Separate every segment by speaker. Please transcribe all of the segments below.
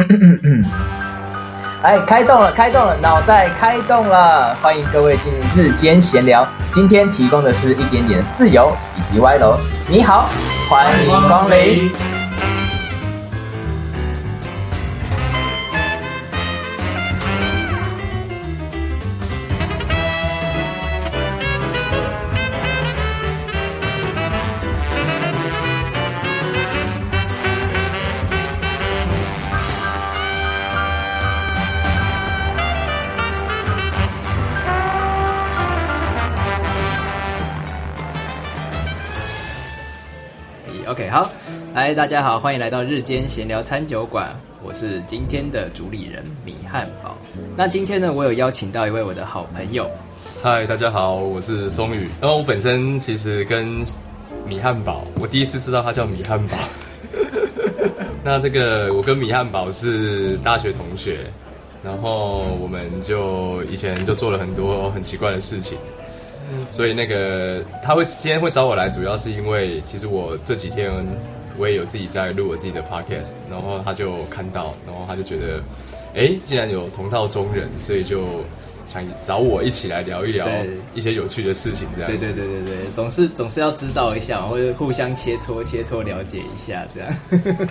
Speaker 1: 哎，开动了，开动了，脑袋开动了！欢迎各位进入日间闲聊。今天提供的是一点点自由以及歪楼。你好，欢迎光临。
Speaker 2: 嗨，大家好，欢迎来到日间闲聊餐酒馆，我是今天的主理人米汉堡。那今天呢，我有邀请到一位我的好朋友。
Speaker 3: 嗨，大家好，我是松宇。然后我本身其实跟米汉堡，我第一次知道他叫米汉堡。那这个我跟米汉堡是大学同学，然后我们就以前就做了很多很奇怪的事情。所以那个他会今天会找我来，主要是因为其实我这几天我也有自己在录我自己的 podcast，然后他就看到，然后他就觉得，哎，既然有同道中人，所以就。想找我一起来聊一聊一些有趣的事情，这样。
Speaker 2: 对对对对对，总是总是要知道一下，或者互相切磋切磋，了解一下这样。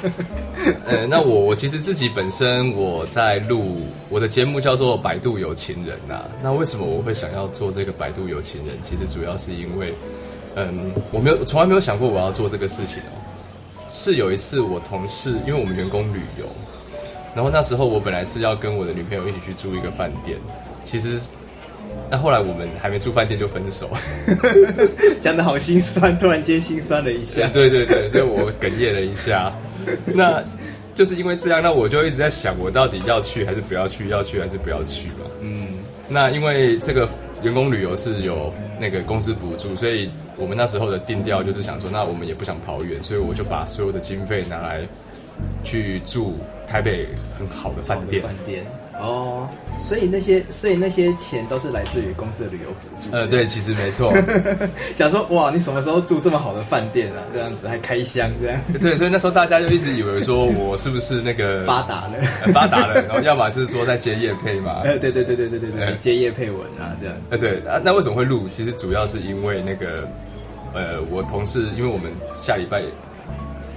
Speaker 3: 呃，那我我其实自己本身我在录我的节目叫做《百度有情人》呐。那为什么我会想要做这个《百度有情人》？其实主要是因为，嗯，我没有从来没有想过我要做这个事情哦。是有一次我同事，因为我们员工旅游，然后那时候我本来是要跟我的女朋友一起去住一个饭店。其实，那后来我们还没住饭店就分手，
Speaker 2: 讲的好心酸，突然间心酸了一下。
Speaker 3: 对对对，所以我哽咽了一下。那就是因为这样，那我就一直在想，我到底要去还是不要去？要去还是不要去嘛？嗯。那因为这个员工旅游是有那个公司补助，所以我们那时候的定调就是想说，那我们也不想跑远，所以我就把所有的经费拿来去住台北很好的饭店。
Speaker 2: 哦，所以那些，所以那些钱都是来自于公司的旅游补助。
Speaker 3: 呃，对，其实没错。
Speaker 2: 想说，哇，你什么时候住这么好的饭店啊？这样子还开箱这样。
Speaker 3: 对，所以那时候大家就一直以为说我是不是那个
Speaker 2: 发达了，
Speaker 3: 发达了，然后要么就是说在接业配嘛。
Speaker 2: 呃，对对对对对对对，接业配文啊这样。
Speaker 3: 呃，对，那那为什么会录？其实主要是因为那个，呃，我同事，因为我们下礼拜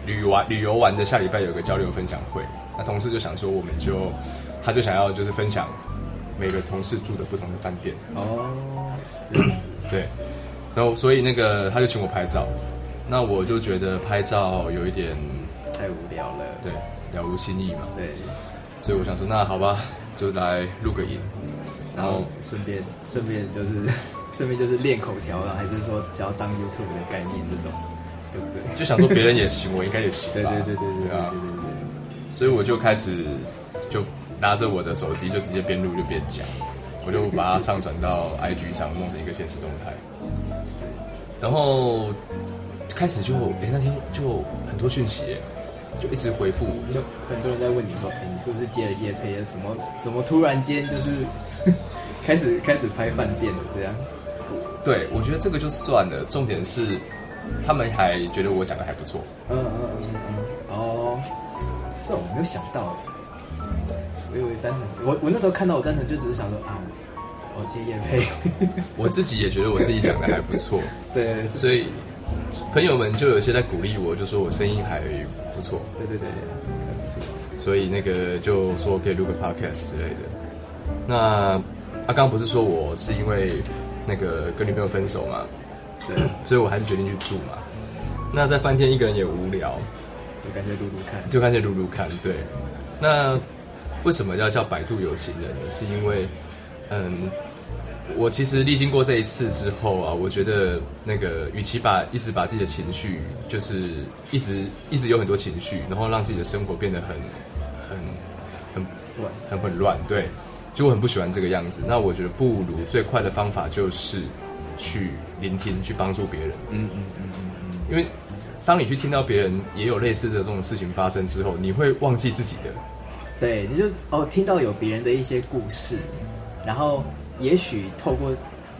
Speaker 3: 旅玩旅游完的下礼拜有个交流分享会，那同事就想说，我们就。他就想要就是分享每个同事住的不同的饭店。哦，对，然后所以那个他就请我拍照，那我就觉得拍照有一点
Speaker 2: 太无聊了，
Speaker 3: 对，了无新意嘛，
Speaker 2: 对，
Speaker 3: 所以我想说那好吧，就来录个音，
Speaker 2: 然后顺便顺便就是 顺便就是练口条了，还是说只要当 YouTube 的概念这种，对不对？
Speaker 3: 就想说别人也行，我应该也行，
Speaker 2: 对对对对对对啊，对对。对，
Speaker 3: 所以我就开始就。拿着我的手机就直接边录就边讲，我就把它上传到 IG 上，弄成一个现实动态。然后开始就哎那天就很多讯息，就一直回复，
Speaker 2: 就很多人在问你说，哎你是不是接了夜配？怎么怎么突然间就是 开始开始拍饭店了这样？
Speaker 3: 对，我觉得这个就算了，重点是他们还觉得我讲的还不错。嗯嗯嗯
Speaker 2: 嗯，哦，是我没有想到哎。单纯，我我那时候看到我单纯就只是想说啊，我接叶配，
Speaker 3: 我自己也觉得我自己讲的还不错，
Speaker 2: 对，
Speaker 3: 所以朋友们就有些在鼓励我，就说我声音还不错，
Speaker 2: 对对对，还不错，
Speaker 3: 所以那个就说可以录个 podcast 之类的。那阿刚不是说我是因为那个跟女朋友分手嘛，
Speaker 2: 对，
Speaker 3: 所以我还是决定去住嘛。那在饭店一个人也无聊，
Speaker 2: 就干脆录录看，
Speaker 3: 就干脆录录看，对，那。为什么要叫百度有情人呢？是因为，嗯，我其实历经过这一次之后啊，我觉得那个与其把一直把自己的情绪，就是一直一直有很多情绪，然后让自己的生活变得很很很
Speaker 2: 乱，
Speaker 3: 很混乱，对，就我很不喜欢这个样子。那我觉得不如最快的方法就是去聆听，去帮助别人。嗯嗯嗯嗯嗯。因为当你去听到别人也有类似的这种事情发生之后，你会忘记自己的。
Speaker 2: 对，你就是哦，听到有别人的一些故事，然后也许透过，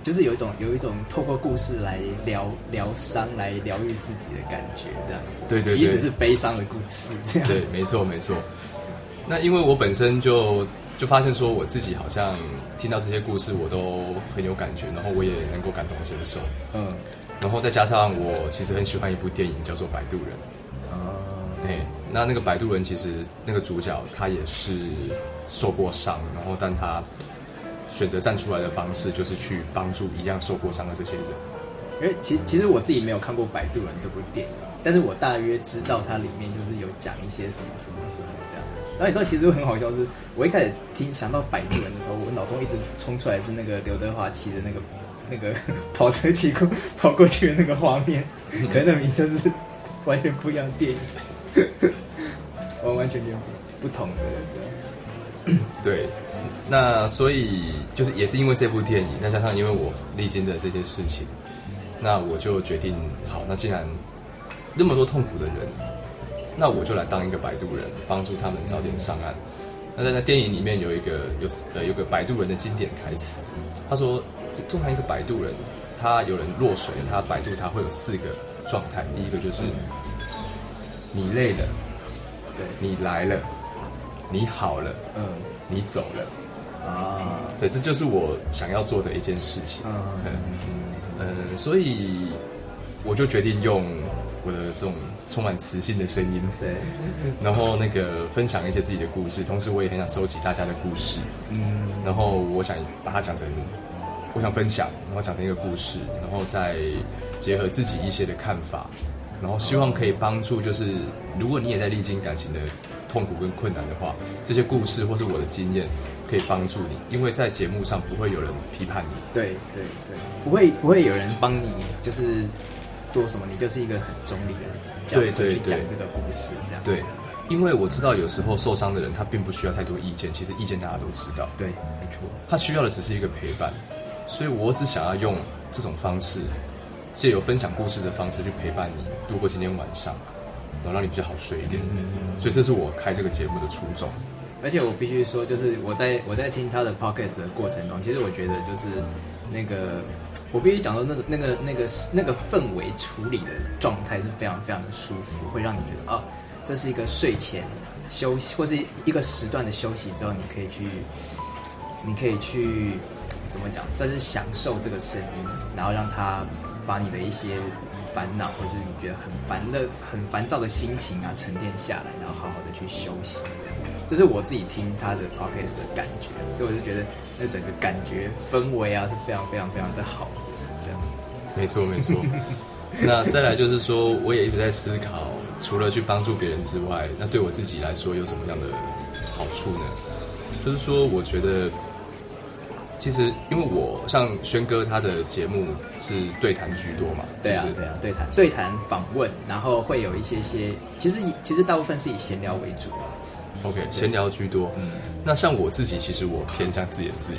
Speaker 2: 就是有一种有一种透过故事来疗疗伤，来疗愈自己的感觉，这样子。
Speaker 3: 对对，
Speaker 2: 即使是悲伤的故事，这样。
Speaker 3: 对，没错没错。那因为我本身就就发现说我自己好像听到这些故事我都很有感觉，然后我也能够感同身受，
Speaker 2: 嗯，
Speaker 3: 然后再加上我其实很喜欢一部电影叫做《摆渡人》。
Speaker 2: 哦，
Speaker 3: 哎，那那个摆渡人其实那个主角他也是受过伤，然后但他选择站出来的方式就是去帮助一样受过伤的这些人。
Speaker 2: 因为其其实我自己没有看过《摆渡人》这部电影，但是我大约知道它里面就是有讲一些什么什么什么这样。然后你知道，其实很好笑是，我一开始听想到《摆渡人》的时候，我脑中一直冲出来是那个刘德华骑的那个那个 跑车骑过跑过去的那个画面，可能那名就是完全不一样电影，完完全全不同的。
Speaker 3: 对，那所以就是也是因为这部电影，再加上因为我历经的这些事情，那我就决定，好，那既然那么多痛苦的人，那我就来当一个摆渡人，帮助他们早点上岸。那在那电影里面有一个有呃有个摆渡人的经典台词，他说，通常一个摆渡人，他有人落水，他摆渡他会有四个状态，第一个就是你累了，
Speaker 2: 对，
Speaker 3: 你来了，你好了，
Speaker 2: 嗯。
Speaker 3: 你走了。
Speaker 2: 啊，
Speaker 3: 对，这就是我想要做的一件事情。
Speaker 2: 嗯
Speaker 3: 呃，所以我就决定用我的这种充满磁性的声音，
Speaker 2: 对，
Speaker 3: 然后那个分享一些自己的故事，同时我也很想收集大家的故事，
Speaker 2: 嗯。
Speaker 3: 然后我想把它讲成，我想分享，然后讲成一个故事，然后再结合自己一些的看法，然后希望可以帮助，就是如果你也在历经感情的痛苦跟困难的话，这些故事或是我的经验可以帮助你，因为在节目上不会有人批判你。
Speaker 2: 对对对，不会不会有人帮你，就是做什么，你就是一个很中立的角色
Speaker 3: 对对对
Speaker 2: 去讲这个故事，这样
Speaker 3: 对，因为我知道有时候受伤的人他并不需要太多意见，其实意见大家都知道，
Speaker 2: 对，没错，
Speaker 3: 他需要的只是一个陪伴，所以我只想要用这种方式，借由分享故事的方式去陪伴你度过今天晚上，然后让你比较好睡一点。所以这是我开这个节目的初衷。
Speaker 2: 而且我必须说，就是我在我在听他的 podcast 的过程中，其实我觉得就是那个，我必须讲说那个那个那个那个氛围处理的状态是非常非常的舒服，会让你觉得哦，这是一个睡前休息或是一个时段的休息之后，你可以去，你可以去怎么讲，算是享受这个声音，然后让它把你的一些烦恼或是你觉得很烦的、很烦躁的心情啊沉淀下来，然后好好的去休息。这样这是我自己听他的 podcast 的感觉，所以我就觉得那整个感觉氛围啊是非常非常非常的好，这样子。
Speaker 3: 没错，没错。那再来就是说，我也一直在思考，除了去帮助别人之外，那对我自己来说有什么样的好处呢？就是说，我觉得其实因为我像轩哥他的节目是对谈居多嘛，
Speaker 2: 对啊对啊，对谈对谈访问，然后会有一些些，其实以其实大部分是以闲聊为主啊。
Speaker 3: OK，闲聊居多。
Speaker 2: 嗯
Speaker 3: 那像我自己，其实我偏向自言自语。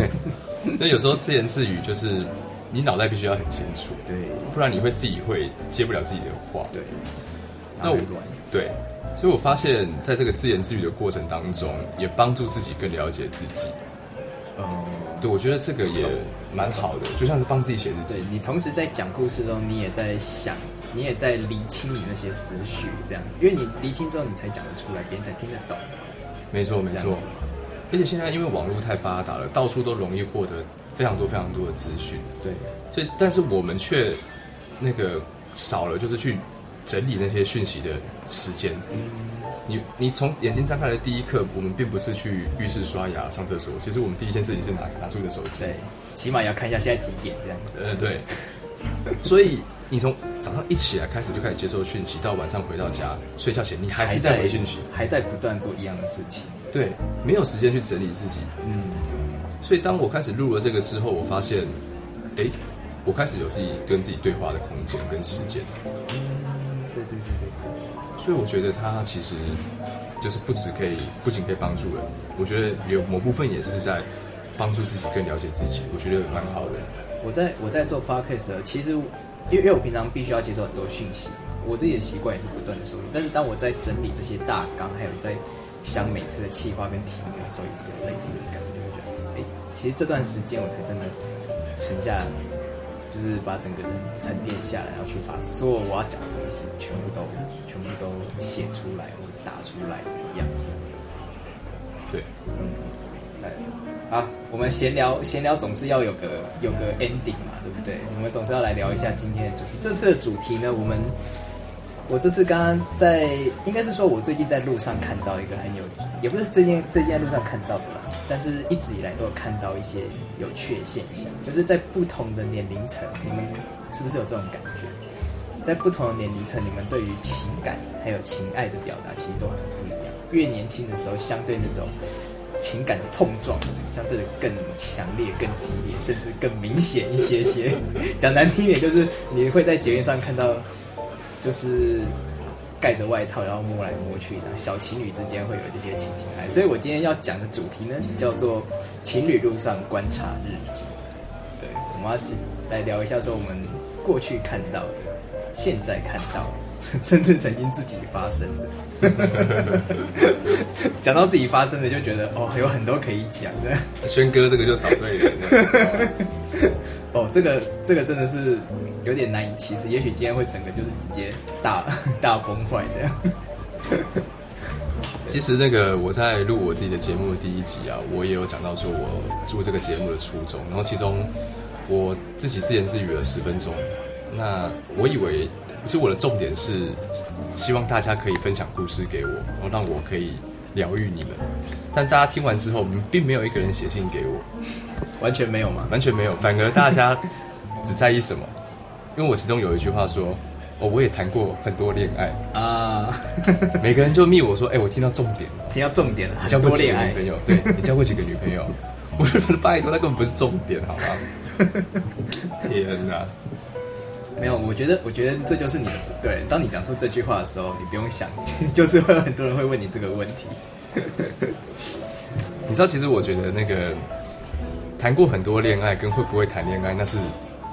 Speaker 3: 那有时候自言自语就是你脑袋必须要很清楚，
Speaker 2: 对
Speaker 3: 不然你会自己会接不了自己的话。
Speaker 2: 对，
Speaker 3: 那我对，所以我发现在这个自言自语的过程当中，也帮助自己更了解自己。
Speaker 2: 嗯，
Speaker 3: 对，我觉得这个也蛮好的，就像是帮自己写日记。
Speaker 2: 对你同时在讲故事中，你也在想，你也在理清你那些思绪，这样子，因为你理清之后，你才讲得出来，别人才听得懂。
Speaker 3: 没错，没错。而且现在因为网络太发达了，到处都容易获得非常多非常多的资讯。
Speaker 2: 对，
Speaker 3: 所以，但是我们却那个少了，就是去整理那些讯息的时间。你你从眼睛张开的第一刻，我们并不是去浴室刷牙、上厕所，其实我们第一件事情是拿拿出你的手机。
Speaker 2: 对，起码也要看一下现在几点这样子。
Speaker 3: 呃，对。所以你从早上一起来开始就开始接受讯息，到晚上回到家睡觉前，你还是在回讯息。
Speaker 2: 还在不断做一样的事情。
Speaker 3: 对，没有时间去整理自己。
Speaker 2: 嗯，
Speaker 3: 所以当我开始录了这个之后，我发现，哎，我开始有自己跟自己对话的空间跟时间。所以我觉得它其实就是不止可以，不仅可以帮助人，我觉得有某部分也是在帮助自己更了解自己，我觉得蛮好的。
Speaker 2: 我在我在做 podcast，其实因为因为我平常必须要接受很多讯息，我自己的习惯也是不断的收集。但是当我在整理这些大纲，还有在想每次的企划跟题目的时候，也是有类似的感觉，就觉得哎，其实这段时间我才真的沉下，就是把整个人沉淀下来，然后去把所有我要讲的东西全部都全部都写出来或者打出来。一样。
Speaker 3: 对，
Speaker 2: 对，啊，我们闲聊闲聊总是要有个有个 ending 嘛，对不对？我们总是要来聊一下今天的主题。这次的主题呢，我们我这次刚刚在，应该是说我最近在路上看到一个很有，也不是最近最近在路上看到的啦，但是一直以来都有看到一些有趣的现象，就是在不同的年龄层，你们是不是有这种感觉？在不同的年龄层，你们对于情感还有情爱的表达，其实都很不一样。越年轻的时候，相对那种情感的碰撞，相对的更强烈、更激烈，甚至更明显一些些。讲难听一点，就是你会在节目上看到，就是盖着外套，然后摸来摸去的小情侣之间会有这些情情爱。所以我今天要讲的主题呢，叫做情侣路上观察日记。对，我们要来聊一下说我们过去看到的。现在看到的，甚至曾经自己发生的，讲到自己发生的，就觉得哦，有很多可以讲的。
Speaker 3: 轩哥这个就找对人了。
Speaker 2: 哦，这个这个真的是有点难以启齿，也许今天会整个就是直接大 大崩坏这样。
Speaker 3: 其实那个我在录我自己的节目的第一集啊，我也有讲到说我做这个节目的初衷，然后其中我自己自言自语了十分钟。那我以为，其实我的重点是希望大家可以分享故事给我，然后让我可以疗愈你们。但大家听完之后，并没有一个人写信给我，
Speaker 2: 完全没有吗？
Speaker 3: 完全没有，反而大家只在意什么？因为我其中有一句话说：“哦，我也谈过很多恋爱啊。”每个人就密我说：“哎，我听到重点了，
Speaker 2: 听到重点了，
Speaker 3: 交过几个女朋友？对你交过几个女朋友？” 我说：“拜托，那根本不是重点，好吗？” 天哪！
Speaker 2: 没有，我觉得，我觉得这就是你的不对。当你讲出这句话的时候，你不用想，就是会有很多人会问你这个问题。
Speaker 3: 你知道，其实我觉得那个谈过很多恋爱跟会不会谈恋爱那是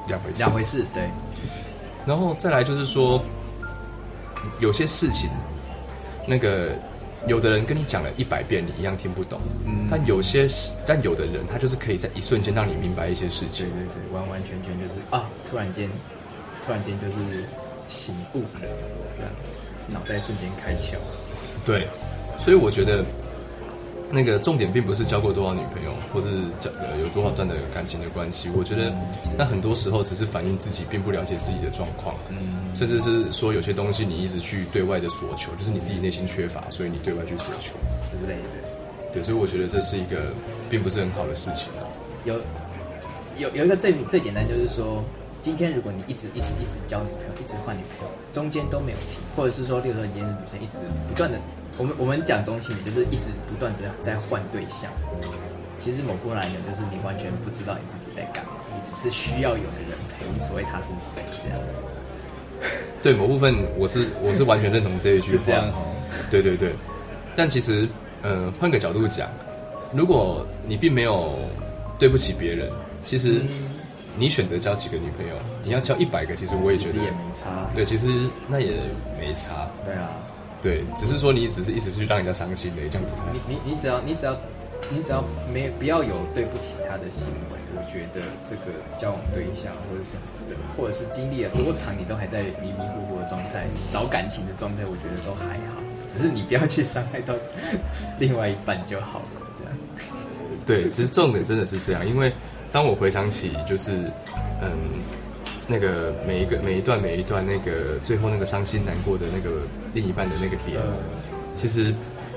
Speaker 3: 两回事。
Speaker 2: 两回事，对。
Speaker 3: 然后再来就是说，有些事情，那个有的人跟你讲了一百遍，你一样听不懂。嗯。但有些，但有的人他就是可以在一瞬间让你明白一些事情。
Speaker 2: 对对对，完完全全就是啊，突然间。突然间就是醒悟了，这样脑袋瞬间开窍。
Speaker 3: 对，所以我觉得那个重点并不是交过多少女朋友，或是交呃有多少段的感情的关系。我觉得那很多时候只是反映自己并不了解自己的状况，嗯，甚至是说有些东西你一直去对外的索求，就是你自己内心缺乏，所以你对外去索求
Speaker 2: 之类的。
Speaker 3: 对，所以我觉得这是一个并不是很好的事情啊。
Speaker 2: 有有有一个最最简单就是说。今天如果你一直一直一直交女朋友，一直换女朋友，中间都没有停，或者是说，例如说你今天是女生，一直不断的，我们我们讲中性点，就是一直不断的在换对象。其实某部分来讲，就是你完全不知道你自己在干嘛，你只是需要有个人陪，无所谓他是谁这样。
Speaker 3: 对某部分，我是我是完全认同这一句话。
Speaker 2: 这样
Speaker 3: 对对对，但其实，呃，换个角度讲，如果你并没有对不起别人，其实。你选择交几个女朋友？你要交一百个，其实我也觉得
Speaker 2: 也没差。
Speaker 3: 对，其实那也没差。
Speaker 2: 对啊，
Speaker 3: 对，只是说你只是一直去让人家伤心的，这样不太。
Speaker 2: 你你你只要你只要你只要没不要有对不起他的行为，我觉得这个交往对象或者什么的，或者是经历了多长，你都还在迷迷糊糊的状态找感情的状态，我觉得都还好。只是你不要去伤害到另外一半就好了。这样。
Speaker 3: 对，其实重点真的是这样，因为。当我回想起，就是嗯，那个每一个每一段每一段那个最后那个伤心难过的那个另一半的那个脸，其实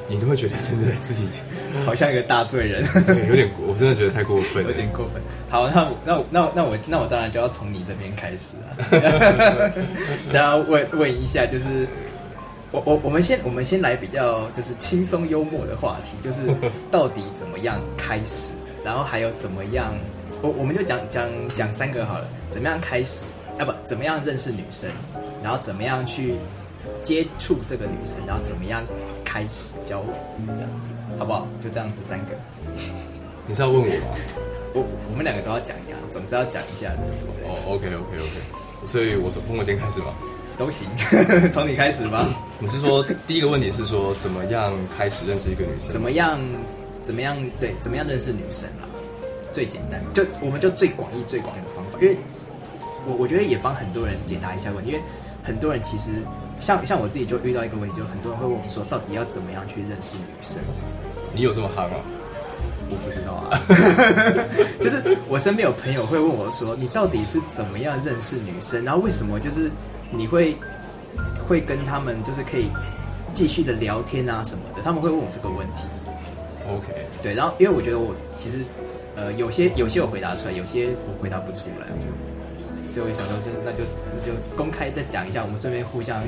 Speaker 3: 你都会觉得真的自己
Speaker 2: 好像一个大罪人，
Speaker 3: 对，有点过，我真的觉得太过分了，
Speaker 2: 有点过分。好，那那那那我那我当然就要从你这边开始啊，然后问问一下，就是我我我们先我们先来比较就是轻松幽默的话题，就是到底怎么样开始，然后还有怎么样。我我们就讲讲讲三个好了，怎么样开始？啊不，怎么样认识女生？然后怎么样去接触这个女生？然后怎么样开始交往？这样子好不好？就这样子三个。
Speaker 3: 你是要问我吗？
Speaker 2: 我我们两个都要讲呀，总是要讲一下的。
Speaker 3: 哦，OK OK OK。所以我从从我先开始吗？
Speaker 2: 都行，从你开始吧。
Speaker 3: 你是说第一个问题是说怎么样开始认识一个女生？
Speaker 2: 怎么样怎么样对？怎么样认识女生啊？最简单，就我们就最广义、最广义的方法，因为我我觉得也帮很多人解答一下问题，因为很多人其实像像我自己就遇到一个问题，就很多人会问我说，到底要怎么样去认识女生？
Speaker 3: 你有这么憨吗？
Speaker 2: 我不知道啊，就是我身边有朋友会问我说，你到底是怎么样认识女生？然后为什么就是你会会跟他们就是可以继续的聊天啊什么的？他们会问我这个问题。
Speaker 3: OK，
Speaker 2: 对，然后因为我觉得我其实呃有些有些我回答出来，有些我回答不出来，我就所以我想说就那就那就公开的讲一下，我们顺便互相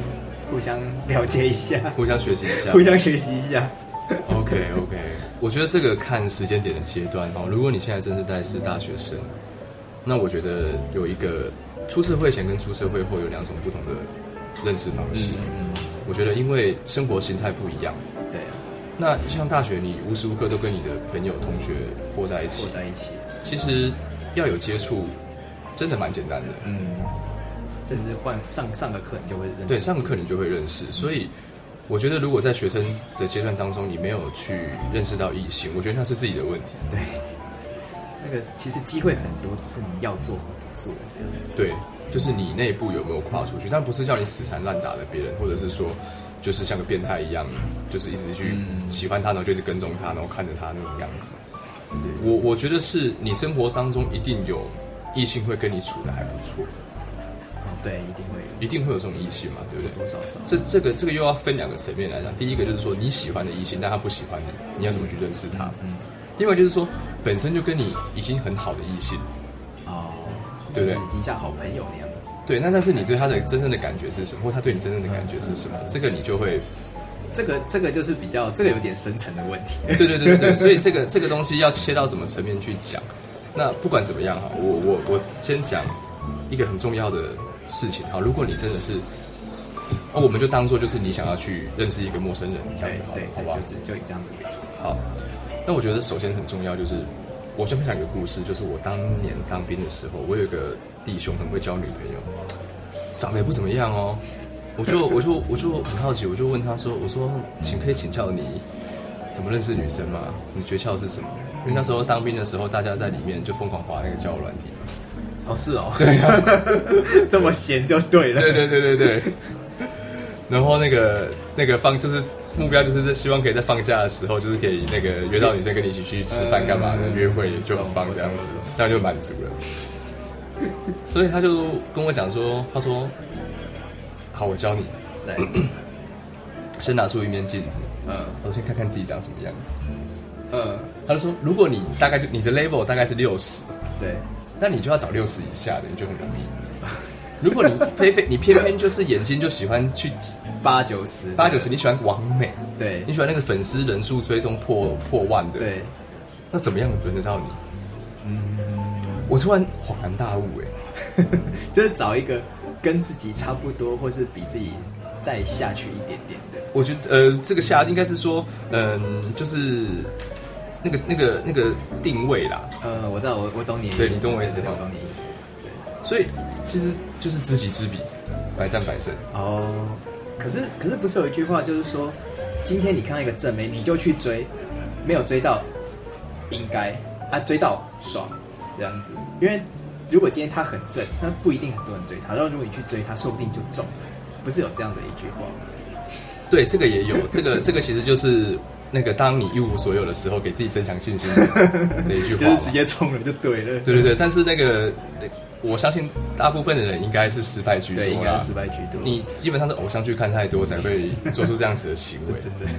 Speaker 2: 互相了解一下，
Speaker 3: 互相学习一下
Speaker 2: 互。相学习一下。
Speaker 3: OK OK，我觉得这个看时间点的阶段哦。如果你现在正是在是大学生，那我觉得有一个出社会前跟出社会后有两种不同的认识方式。
Speaker 2: 嗯，
Speaker 3: 我觉得因为生活形态不一样，
Speaker 2: 对啊，
Speaker 3: 那像大学你无时无刻都跟你的朋友同学活在一起
Speaker 2: 坐，在一起，
Speaker 3: 其实要有接触，真的蛮简单的。
Speaker 2: 嗯，甚至换上上个课你就会认识。
Speaker 3: 对，上个课你就会认识，所以我觉得如果在学生的阶段当中，你没有去认识到异性，我觉得那是自己的问题。
Speaker 2: 对，那个其实机会很多，只是你要做和不做。
Speaker 3: 对，就是你内部有没有跨出去，但不是叫你死缠烂打的别人，或者是说，就是像个变态一样，就是一直去
Speaker 2: 嗯
Speaker 3: 喜欢他，然后就一直跟踪他，然后看着他那种样子。我我觉得是你生活当中一定有异性会跟你处的还不错，
Speaker 2: 哦，对，一定会有
Speaker 3: 一定会有这种异性嘛，对不对？
Speaker 2: 多少少。
Speaker 3: 这这个这个又要分两个层面来讲，第一个就是说你喜欢的异性，但他不喜欢你，你要怎么去认识他？
Speaker 2: 嗯，
Speaker 3: 另外就是说本身就跟你已经很好的异性，
Speaker 2: 哦，
Speaker 3: 对不对
Speaker 2: 已经像好朋友那样子。
Speaker 3: 对，那但是你对他的真正的感觉是什么，或他对你真正的感觉是什么？这个你就会
Speaker 2: 这个这个就是比较这个有点深层的问题。
Speaker 3: 对对对对对，所以这个这个东西要切到什么层面去讲？那不管怎么样哈，我我我先讲一个很重要的事情哈。如果你真的是，那我们就当做就是你想要去认识一个陌生人这样子好好不好
Speaker 2: 对，？就就以这样子为主。
Speaker 3: 好，那我觉得首先很重要就是，我先分享一个故事，就是我当年当兵的时候，我有一个弟兄很会交女朋友，长得也不怎么样哦。我就 我就我就很好奇，我就问他说：“我说，请可以请教你怎么认识女生吗？你诀窍是什么？”因为那时候当兵的时候，大家在里面就疯狂滑那个交友软体嘛。
Speaker 2: 哦，是哦，对呀，这么闲就对了。
Speaker 3: 对对对对对。然后那个那个放就是目标就是希望可以在放假的时候，就是可以那个约到女生跟你一起去吃饭干嘛的，
Speaker 2: 嗯
Speaker 3: 约会就很棒这样子，这样就满足了。所以他就跟我讲说，他说：“好，我教你，
Speaker 2: 来，
Speaker 3: 先拿出一面镜子，
Speaker 2: 嗯
Speaker 3: 我先看看自己长什么样子。
Speaker 2: 嗯，”
Speaker 3: 他就说：“如果你大概就你的 level 大概是六十，
Speaker 2: 对，
Speaker 3: 那你就要找六十以下的，你就很容易。如果你偏偏你偏偏就是眼睛就喜欢去
Speaker 2: 八九十，
Speaker 3: 八九十，你喜欢完美，
Speaker 2: 对。
Speaker 3: 你喜欢那个粉丝人数追踪破破万的，，
Speaker 2: 对，
Speaker 3: 那怎么样轮得到你？
Speaker 2: 嗯，
Speaker 3: 我突然恍然大悟，哎，
Speaker 2: 就是找一个跟自己差不多，或是比自己再下去一点点的。
Speaker 3: 我觉得呃，这个下应该是说，嗯、就是那个那个那个定位啦，
Speaker 2: 呃，我知道，我我懂你的意思，
Speaker 3: 对你懂我意思吗
Speaker 2: 我懂你意思。
Speaker 3: 所以其实就是知己知彼，百战百胜。
Speaker 2: 哦，可是可是不是有一句话就是说，今天你看到一个正妹，你就去追，没有追到，应该啊追到爽这样子，因为如果今天他很正，那不一定很多人追他，然后如果你去追他，说不定就中了，不是有这样的一句话吗？
Speaker 3: 对，这个也有，这个这个其实就是那个当你一无所有的时候，给自己增强信心的 一句话，
Speaker 2: 就是直接冲了就对了，
Speaker 3: 对对对，但是那个我相信大部分的人应该是失败居多
Speaker 2: 对，应该是失败居多。
Speaker 3: 你基本上是偶像剧看太多才会做出这样子的行为。
Speaker 2: 真的，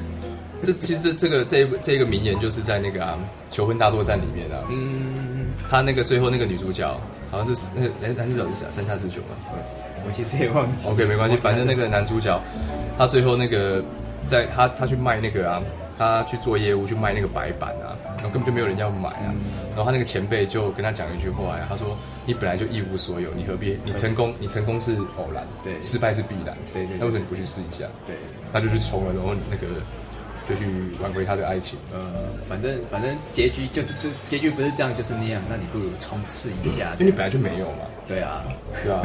Speaker 3: 这其实这个这一这一个名言就是在那个、啊《求婚大作战》里面啊，
Speaker 2: 嗯，
Speaker 3: 他那个最后那个女主角好像是那个男男主角是谁啊？山下智久吗
Speaker 2: 我其实也忘记了。
Speaker 3: ？OK，没关系，反正那个男主角他最后那个在他他去卖那个啊，他去做业务去卖那个白板啊，然后根本就没有人要买啊。然后他那个前辈就跟他讲一句话呀，他说：“你本来就一无所有，你何必？你成功，你成功是偶然，
Speaker 2: 对
Speaker 3: 失败是必然，
Speaker 2: 对对对
Speaker 3: 那为什么你不去试一下？
Speaker 2: 对，
Speaker 3: 他就去冲了，然后那个就去挽回他的爱情。
Speaker 2: 呃，反正反正结局就是这结局不是这样就是那样，那你不如冲试一下。
Speaker 3: 因为你本来就没有嘛，
Speaker 2: 对啊，
Speaker 3: 对啊？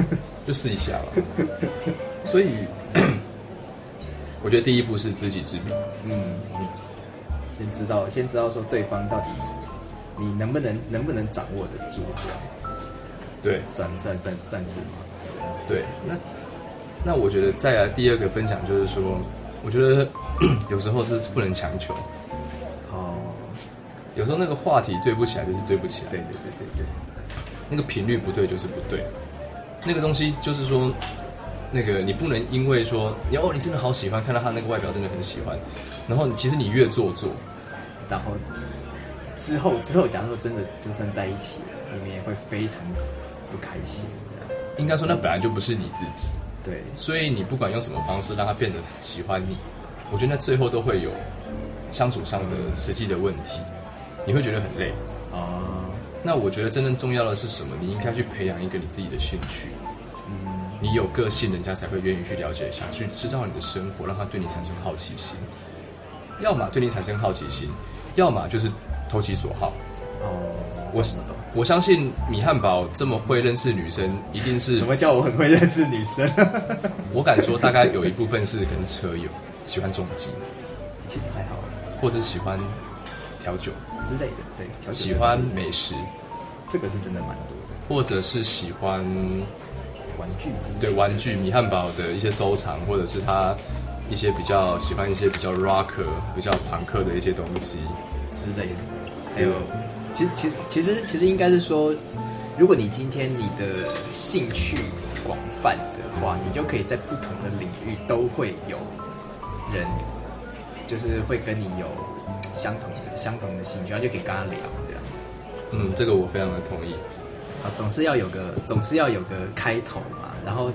Speaker 3: 就试一下吧。所以，我觉得第一步是知己知彼。
Speaker 2: 嗯，先知道先知道说对方到底你能不能能不能掌握得住，
Speaker 3: 对。
Speaker 2: 算算算算是吗？
Speaker 3: 对，那那我觉得再来第二个分享就是说，我觉得 有时候是不能强求，
Speaker 2: 哦，
Speaker 3: 有时候那个话题对不起来就是对不起来，
Speaker 2: 对对对对对，
Speaker 3: 那个频率不对就是不对，那个东西就是说，那个你不能因为说你哦你真的好喜欢，看到他那个外表真的很喜欢，然后你其实你越做作，
Speaker 2: 然后之后之后，假如说真的就算在一起了，你们也会非常不开心。
Speaker 3: 应该说那本来就不是你自己，
Speaker 2: 对，
Speaker 3: 所以你不管用什么方式让他变得喜欢你，我觉得那最后都会有相处上的实际的问题，你会觉得很累。
Speaker 2: 啊，
Speaker 3: 那我觉得真正重要的是什么？你应该去培养一个你自己的兴趣。
Speaker 2: 嗯，
Speaker 3: 你有个性，人家才会愿意去了解下去，知道你的生活，让他对你产生好奇心。要么对你产生好奇心，要么就是投其所好。
Speaker 2: 哦，
Speaker 3: 我
Speaker 2: 懂？
Speaker 3: 我相信米汉堡这么会认识女生，一定是
Speaker 2: 什么叫我很会认识女生？
Speaker 3: 我敢说，大概有一部分是可能是车友，喜欢重机，
Speaker 2: 其实还好
Speaker 3: 或者喜欢调酒，
Speaker 2: 之类的，对，调酒
Speaker 3: 喜欢美食，
Speaker 2: 这个是真的蛮多的，
Speaker 3: 或者是喜欢
Speaker 2: 玩具之类的
Speaker 3: 对玩具米汉堡的一些收藏，或者是他一些比较喜欢一些比较 rocker、比较朋克的一些东西。
Speaker 2: 之类的，还有，其实其实其实其实应该是说，如果你今天你的兴趣广泛的话，你就可以在不同的领域都会有人，就是会跟你有相同的相同的兴趣，然后就可以跟他聊这样。
Speaker 3: 嗯，这个我非常的同意。
Speaker 2: 总是要有个总是要有个开头嘛，然后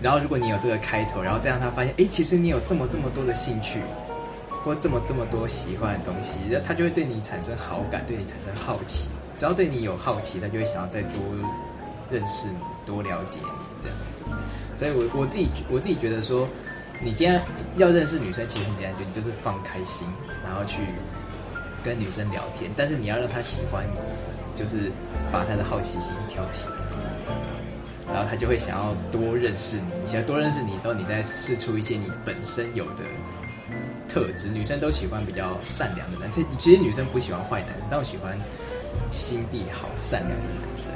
Speaker 2: 然后如果你有这个开头，然后再让他发现，哎，其实你有这么这么多的兴趣，或这么这么多喜欢的东西，然后他就会对你产生好感，对你产生好奇。只要对你有好奇，他就会想要再多认识你，多了解你这样子。所以我我自己我自己觉得说，你今天要认识女生，其实很简单，就你就是放开心，然后去跟女生聊天，但是你要让她喜欢你，就是把他的好奇心挑起来，然后他就会想要多认识你一下，多认识你之后，你再试出一些你本身有的特质。女生都喜欢比较善良的男生，其实女生不喜欢坏男生，但我喜欢心地好、善良的男生，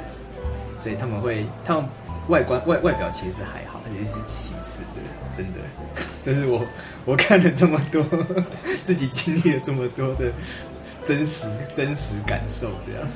Speaker 2: 所以他们会，他们外观外 外表其实是还好，也是其次的，真的。这是我我看了这么多，自己经历了这么多的真实真实感受，这样。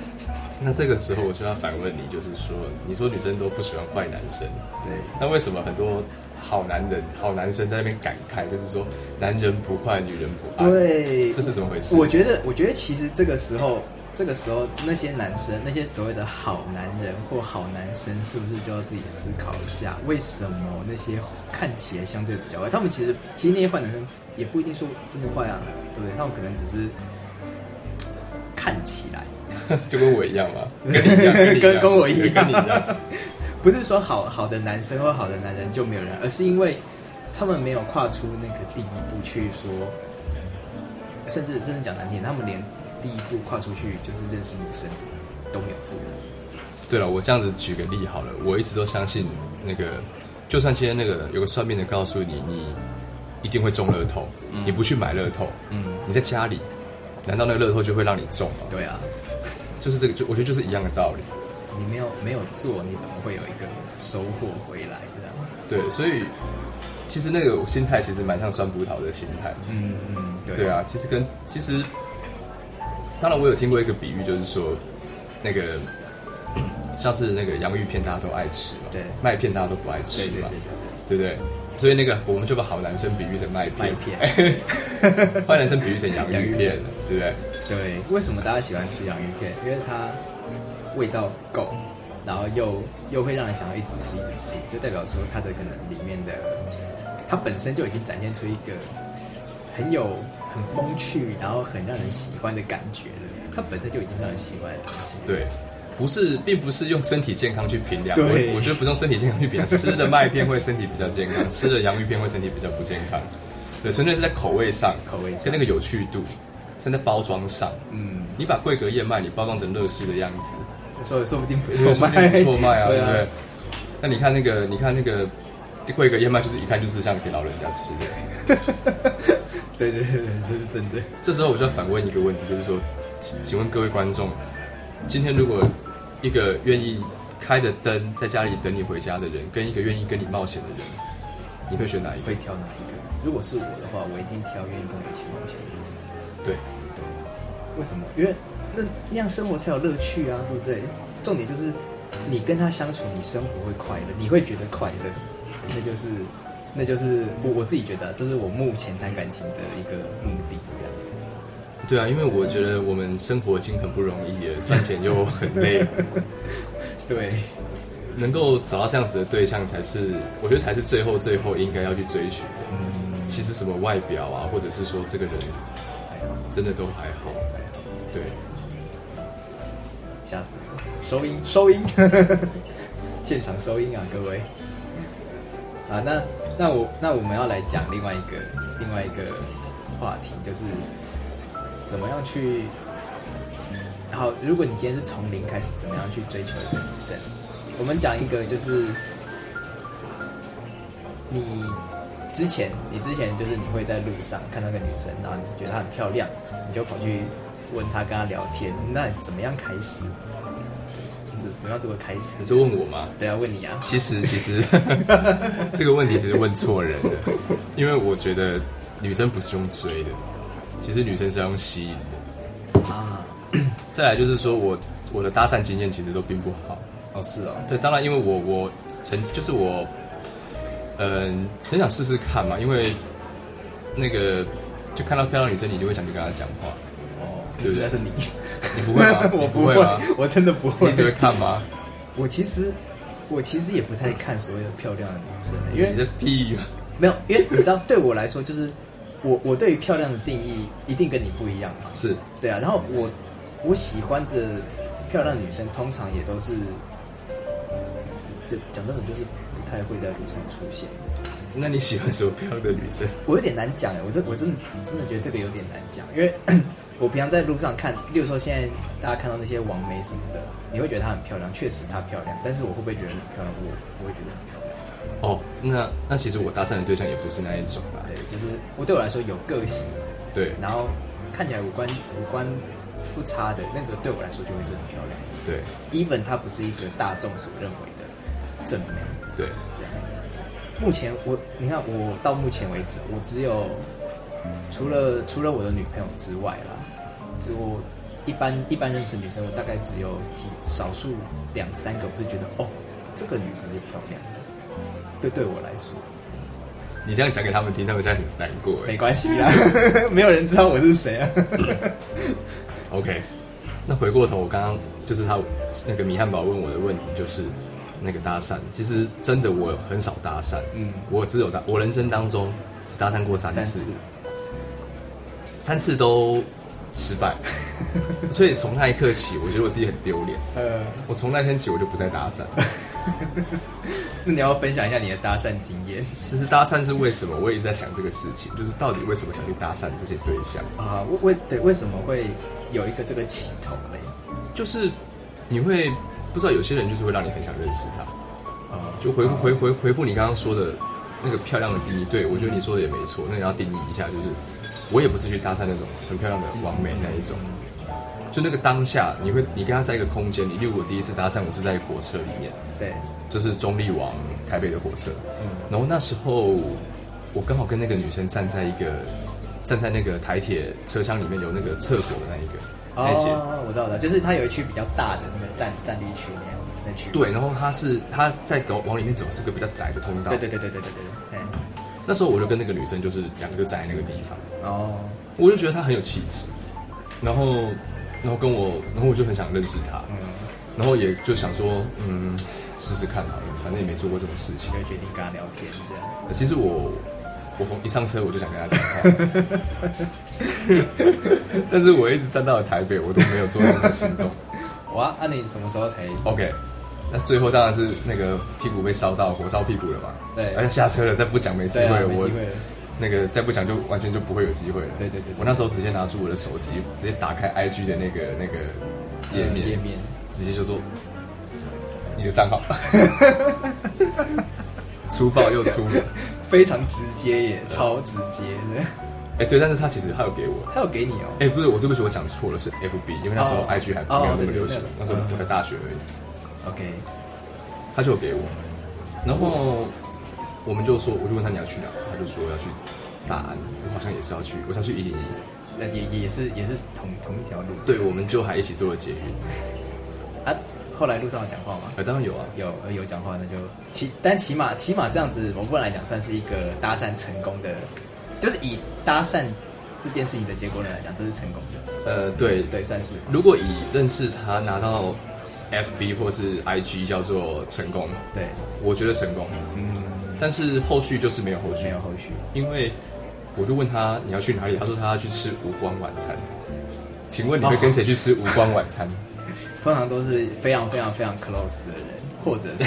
Speaker 3: 那这个时候我就要反问你，就是说，你说女生都不喜欢坏男生，
Speaker 2: 对，
Speaker 3: 那为什么很多好男人、好男生在那边感慨，就是说男人不坏，女人不爱？
Speaker 2: 对，
Speaker 3: 这是怎么回事？
Speaker 2: 我觉得，我觉得其实这个时候，这个时候那些男生，那些所谓的好男人或好男生，是不是就要自己思考一下，为什么那些看起来相对比较坏，他们其实其实那些坏男生也不一定说真的坏啊，对不对？他们可能只是看起来。
Speaker 3: 就跟我一样嘛，跟你一样，跟
Speaker 2: 我一样
Speaker 3: 跟你一样。
Speaker 2: 不是说好好的男生或好的男人就没有人，而是因为他们没有跨出那个第一步去说，甚至甚至讲难听，他们连第一步跨出去就是认识女生都没有做。
Speaker 3: 对了，我这样子举个例好了，我一直都相信那个，就算今天那个有个算命的告诉你，你一定会中乐透，你不去买乐透，
Speaker 2: 嗯，
Speaker 3: 你在家里，难道那个乐透就会让你中吗？
Speaker 2: 对啊，
Speaker 3: 就是这个，就我觉得就是一样的道理。
Speaker 2: 你没有没有做，你怎么会有一个收获回来？这样？
Speaker 3: 对，所以其实那个心态其实蛮像酸葡萄的心态。
Speaker 2: 嗯嗯，对
Speaker 3: 对啊，其实跟其实，当然我有听过一个比喻，就是说那个 像是那个洋芋片，大家都爱吃嘛，
Speaker 2: 对
Speaker 3: 麦片大家都不爱吃
Speaker 2: 对对
Speaker 3: 嘛，
Speaker 2: 对对
Speaker 3: 对不对？所以那个我们就把好男生比喻成麦片，
Speaker 2: 麦片
Speaker 3: 坏男生比喻成洋芋片，对不对？
Speaker 2: 对对，为什么大家喜欢吃洋芋片？因为它味道够，然后又又会让人想要一直吃一直吃，就代表说它的可能里面的它本身就已经展现出一个很有很风趣，然后很让人喜欢的感觉了。它本身就已经是让人喜欢的东西。
Speaker 3: 对，不是，并不是用身体健康去评量。
Speaker 2: 对
Speaker 3: 我我觉得不用身体健康去评量，吃的麦片会身体比较健康，吃的洋芋片会身体比较不健康。对，纯粹是在口味上，
Speaker 2: 口味上
Speaker 3: 跟那个有趣度，是在包装上。
Speaker 2: 嗯，
Speaker 3: 你把桂格燕麦你包装成乐事的样子，
Speaker 2: 所以说不定不
Speaker 3: 说
Speaker 2: 错卖，
Speaker 3: 不错卖啊，
Speaker 2: 对
Speaker 3: 对不对？那你看那个，你看那个桂格燕麦，就是一看就是像给老人家吃的。
Speaker 2: 对对对对，这是真的。
Speaker 3: 这时候我就要反问一个问题，就是说，请请问各位观众，今天如果一个愿意开着灯在家里等你回家的人，跟一个愿意跟你冒险的人，你会选哪一个？
Speaker 2: 会挑哪一个？如果是我的话，我一定挑愿意跟我一起冒险的人。
Speaker 3: 对，
Speaker 2: 为什么？因为那那样生活才有乐趣啊，对不对？重点就是你跟他相处，你生活会快乐，你会觉得快乐，那就是那就是我我自己觉得，这是我目前谈感情的一个目的。
Speaker 3: 对啊，因为我觉得我们生活已经很不容易了，赚钱又很累，
Speaker 2: 对，
Speaker 3: 能够找到这样子的对象，才是我觉得才是最后最后应该要去追寻的。
Speaker 2: 嗯，
Speaker 3: 其实什么外表啊，或者是说这个人真的都还好，对。
Speaker 2: 吓死了！收音，收音，现场收音啊，各位。啊，那那我那我们要来讲另外一个另外一个话题，就是怎么样去。好，如果你今天是从零开始，怎么样去追求一个女生？我们讲一个，就是你之前你之前就是你会在路上看到一个女生，然后你觉得她很漂亮，你就跑去问他，跟他聊天。那怎么样开始？怎怎么样这么开始？
Speaker 3: 你就问我吗？
Speaker 2: 对啊，问你啊。
Speaker 3: 其实其实这个问题其实问错人了，因为我觉得女生不是用追的，其实女生是要用吸引的。
Speaker 2: 啊，
Speaker 3: 再来就是说我我的搭讪经验其实都并不好。
Speaker 2: 哦是哦，
Speaker 3: 对，当然因为我我曾就是我，嗯、很想试试看嘛，因为那个就看到漂亮女生，你就会想去跟她讲话。
Speaker 2: 哦，
Speaker 3: 对不对
Speaker 2: 那是你，
Speaker 3: 你不会吗？
Speaker 2: 我
Speaker 3: 你
Speaker 2: 不
Speaker 3: 不会吗？
Speaker 2: 我真的不会。
Speaker 3: 你只会看吗？
Speaker 2: 我其实我其实也不太看所谓的漂亮的女生，因为
Speaker 3: 你的屁！
Speaker 2: 没有，因为你知道，对我来说，就是我我对于漂亮的定义一定跟你不一样嘛。
Speaker 3: 是
Speaker 2: 对啊，然后我我喜欢的漂亮的女生，通常也都是，这讲真的就是不太会在路上出现的。
Speaker 3: 那你喜欢什么漂亮的女生？
Speaker 2: 我有点难讲哎，我真我真的真的觉得这个有点难讲，因为我平常在路上看，例如说现在大家看到那些王梅什么的，你会觉得她很漂亮，确实她漂亮，但是我会不会觉得很漂亮？我不会觉得很漂亮。
Speaker 3: 哦，那那其实我搭讪的对象也不是那一种吧。
Speaker 2: 对，就是我对我来说有个性，
Speaker 3: 对
Speaker 2: 然后看起来五官五官不差的那个，对我来说就会是很漂亮。
Speaker 3: 对
Speaker 2: even 她不是一个大众所认为的正美，
Speaker 3: 对，
Speaker 2: 这样。目前我你看我到目前为止，我只有除了除了我的女朋友之外啦，只我一般一般认识女生，我大概只有几少数两三个，我是觉得哦，这个女生是漂亮的。这对我来说
Speaker 3: 你这样讲给他们听，他们现在很难过哎
Speaker 2: 没。关系啦，没有人知道我是谁啊。
Speaker 3: OK，那回过头，我刚刚就是他那个米汉堡问我的问题，就是那个搭讪。其实真的我很少搭讪，
Speaker 2: 嗯
Speaker 3: 嗯，我只有搭，我人生当中只搭讪过三次，三次都失败。所以从那一刻起，我觉得我自己很丢脸。
Speaker 2: 呃，
Speaker 3: 我从那天起，我就不再搭讪。
Speaker 2: 那你要分享一下你的搭讪经验
Speaker 3: 其实搭讪是为什么？我也一直在想这个事情，就是到底为什么想去搭讪这些对象？
Speaker 2: 啊？为为对为什么会有一个这个起头嘞？
Speaker 3: 就是你会不知道有些人就是会让你很想认识他。
Speaker 2: 啊，
Speaker 3: 就回回回回复你刚刚说的那个漂亮的定义，对我觉得你说的也没错。那你要定义一下，就是我也不是去搭讪那种很漂亮的完美那一种，就那个当下，你会你跟他在一个空间你，例如我第一次搭讪，我是在火车里面，
Speaker 2: 对，
Speaker 3: 就是中立往台北的火车，
Speaker 2: 嗯。
Speaker 3: 然后那时候我刚好跟那个女生站在一个站在那个台铁车厢里面有那个厕所的那一个。那一节，
Speaker 2: 哦，我知道。的，就是它有一区比较大的那个站站立区那样那区。
Speaker 3: 对，然后他是他在走往里面走是个比较窄的通道，
Speaker 2: 对对对对对对对，嗯，
Speaker 3: 那时候我就跟那个女生就是两个就站在那个地方。
Speaker 2: 哦，
Speaker 3: 我就觉得他很有气质，然后，然后跟我，然后我就很想认识他，
Speaker 2: 嗯，
Speaker 3: 然后也就想说，嗯，试试看好了，反正也没做过这种事情
Speaker 2: 就。会决定跟他聊天这样。
Speaker 3: 呃其实我，我从一上车我就想跟他讲话，但是我一直站到了台北，我都没有做任何行动。
Speaker 2: 哇，那、你什么时候才
Speaker 3: ？OK，那最后当然是那个屁股被烧到，火烧屁股了嘛。
Speaker 2: 对
Speaker 3: 而且下车了，再不讲没机会了，我那个再不讲就完全就不会有机会了。
Speaker 2: 对对对对。
Speaker 3: 我那时候直接拿出我的手机，直接打开 IG 的那个那个页面，
Speaker 2: 呃页面，
Speaker 3: 直接就说你的账号，粗暴又粗鲁。
Speaker 2: 非常直接耶，超直接的。
Speaker 3: 哎、对，但是他其实他有给我，
Speaker 2: 他有给你哦、
Speaker 3: 哎、不是，我对不起，我讲错了，是 FB，因为那时候
Speaker 2: 哦。
Speaker 3: IG 还没
Speaker 2: 哦
Speaker 3: 有那么流行那时候
Speaker 2: 嗯
Speaker 3: 我在大学而已
Speaker 2: ，OK，
Speaker 3: 他就有给我，然后我们就说，我就问他你要去哪，他就说要去大安，我好像也是要去，我想去一零一，
Speaker 2: 那也也是也是同同一条路。
Speaker 3: 对，我们就还一起坐了捷运。
Speaker 2: 啊，后来路上有讲话吗？
Speaker 3: 呃，当然有啊，
Speaker 2: 有呃有讲话，那就起，但起码起码这样子，我部分来讲算是一个搭讪成功的，就是以搭讪这件事情的结果论来讲，这是成功的。
Speaker 3: 呃，对
Speaker 2: 对，算是。
Speaker 3: 如果以认识他拿到 FB 或是 IG 叫做成功，
Speaker 2: 对，
Speaker 3: 我觉得成功。
Speaker 2: 嗯，
Speaker 3: 但是后续就是没有后续，
Speaker 2: 没有后续。
Speaker 3: 因为我就问他你要去哪里，他说他要去吃无光晚餐。请问你会跟谁去吃无光晚餐？
Speaker 2: 通常都是非常非常非常 close 的人，或者是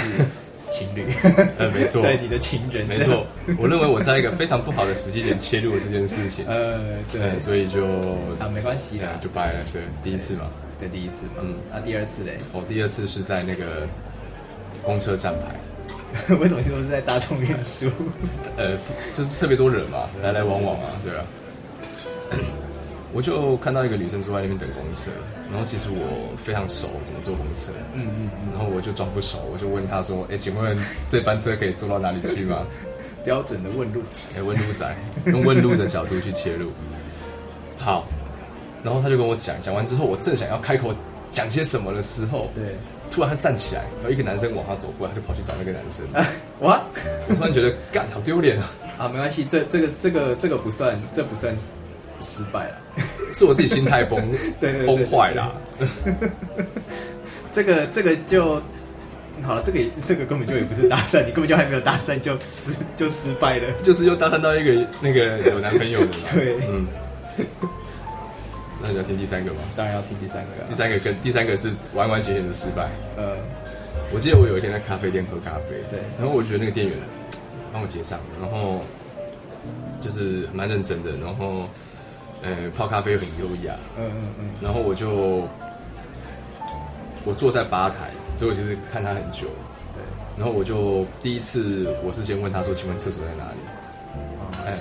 Speaker 2: 情侣。
Speaker 3: 呃，没错，
Speaker 2: 对你的情人，
Speaker 3: 没错。我认为我在一个非常不好的时机点切入了这件事情。
Speaker 2: 呃，对，
Speaker 3: 所以就
Speaker 2: 啊，没关系啦，
Speaker 3: 就掰了。对，第一次嘛，
Speaker 2: 对，第一次嘛。嗯，那第二次嘞？
Speaker 3: 哦，第二次是在那个公车站牌。
Speaker 2: 为什么说是在大众运输？
Speaker 3: 呃，就是特别多人嘛，来来往往嘛，对啊。我就看到一个女生坐在那边等公车，然后其实我非常熟怎么坐公车，嗯嗯嗯，然后我就装不熟，我就问她说：“哎，请问这班车可以坐到哪里去吗？”
Speaker 2: 标准的问路仔，
Speaker 3: 哎，问路仔，用问路的角度去切入。好，然后他就跟我讲，讲完之后，我正想要开口讲些什么的时候，
Speaker 2: 对，
Speaker 3: 突然他站起来，然后一个男生往他走过来，他就跑去找那个男生。
Speaker 2: 哇！
Speaker 3: 我突然觉得，干，好丢脸啊！
Speaker 2: 啊，没关系，这这个这个这个不算，这不算失败了，
Speaker 3: 是我自己心态崩，
Speaker 2: 对
Speaker 3: 崩坏啦。
Speaker 2: 这个这个就好了，这个这个根本就也不是搭讪，你根本就还没有搭讪就失就失败了，
Speaker 3: 就是又搭讪到一个那个有男朋友的嘛。
Speaker 2: 对，
Speaker 3: 嗯。那你要听第三个吗？
Speaker 2: 当然要听第三个。
Speaker 3: 第三个跟第三个是完完全全的失败。
Speaker 2: 呃，
Speaker 3: 我记得我有一天在咖啡店喝咖啡，
Speaker 2: 对，
Speaker 3: 然后我觉得那个店员 帮我结账，然后就是蛮认真的，然后呃泡咖啡很优雅，
Speaker 2: 嗯嗯嗯，
Speaker 3: 然后我就我坐在吧台，所以我其实看他很久，
Speaker 2: 对，
Speaker 3: 然后我就第一次我是先问他说，请问厕所在哪里？
Speaker 2: 哎。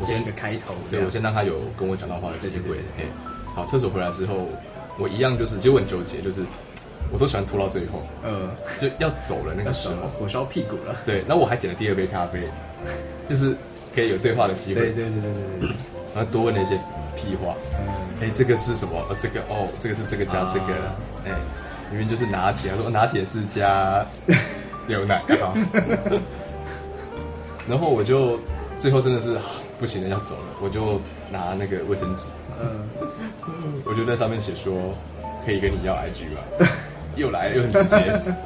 Speaker 2: 先一个开头，
Speaker 3: 对我先让他有跟我讲到话的机会。嘿，好，厕所回来之后，我一样就是就很纠结，就是我都喜欢拖到最后，
Speaker 2: 嗯，
Speaker 3: 就要走了那个时候，
Speaker 2: 火烧屁股了。
Speaker 3: 对，那我还点了第二杯咖啡，就是可以有对话的机会。
Speaker 2: 对对对对对对。
Speaker 3: 然后多问了一些屁话，嗯，哎，这个是什么？呃，这个哦，这个是这个加这个，哎，明明就是拿铁，他说拿铁是加 牛奶啊。然后我就最后真的是。不行了，要走了，我就拿那个卫生纸，嗯，我就在上面写说，可以跟你要 IG 吧？又来又很直接，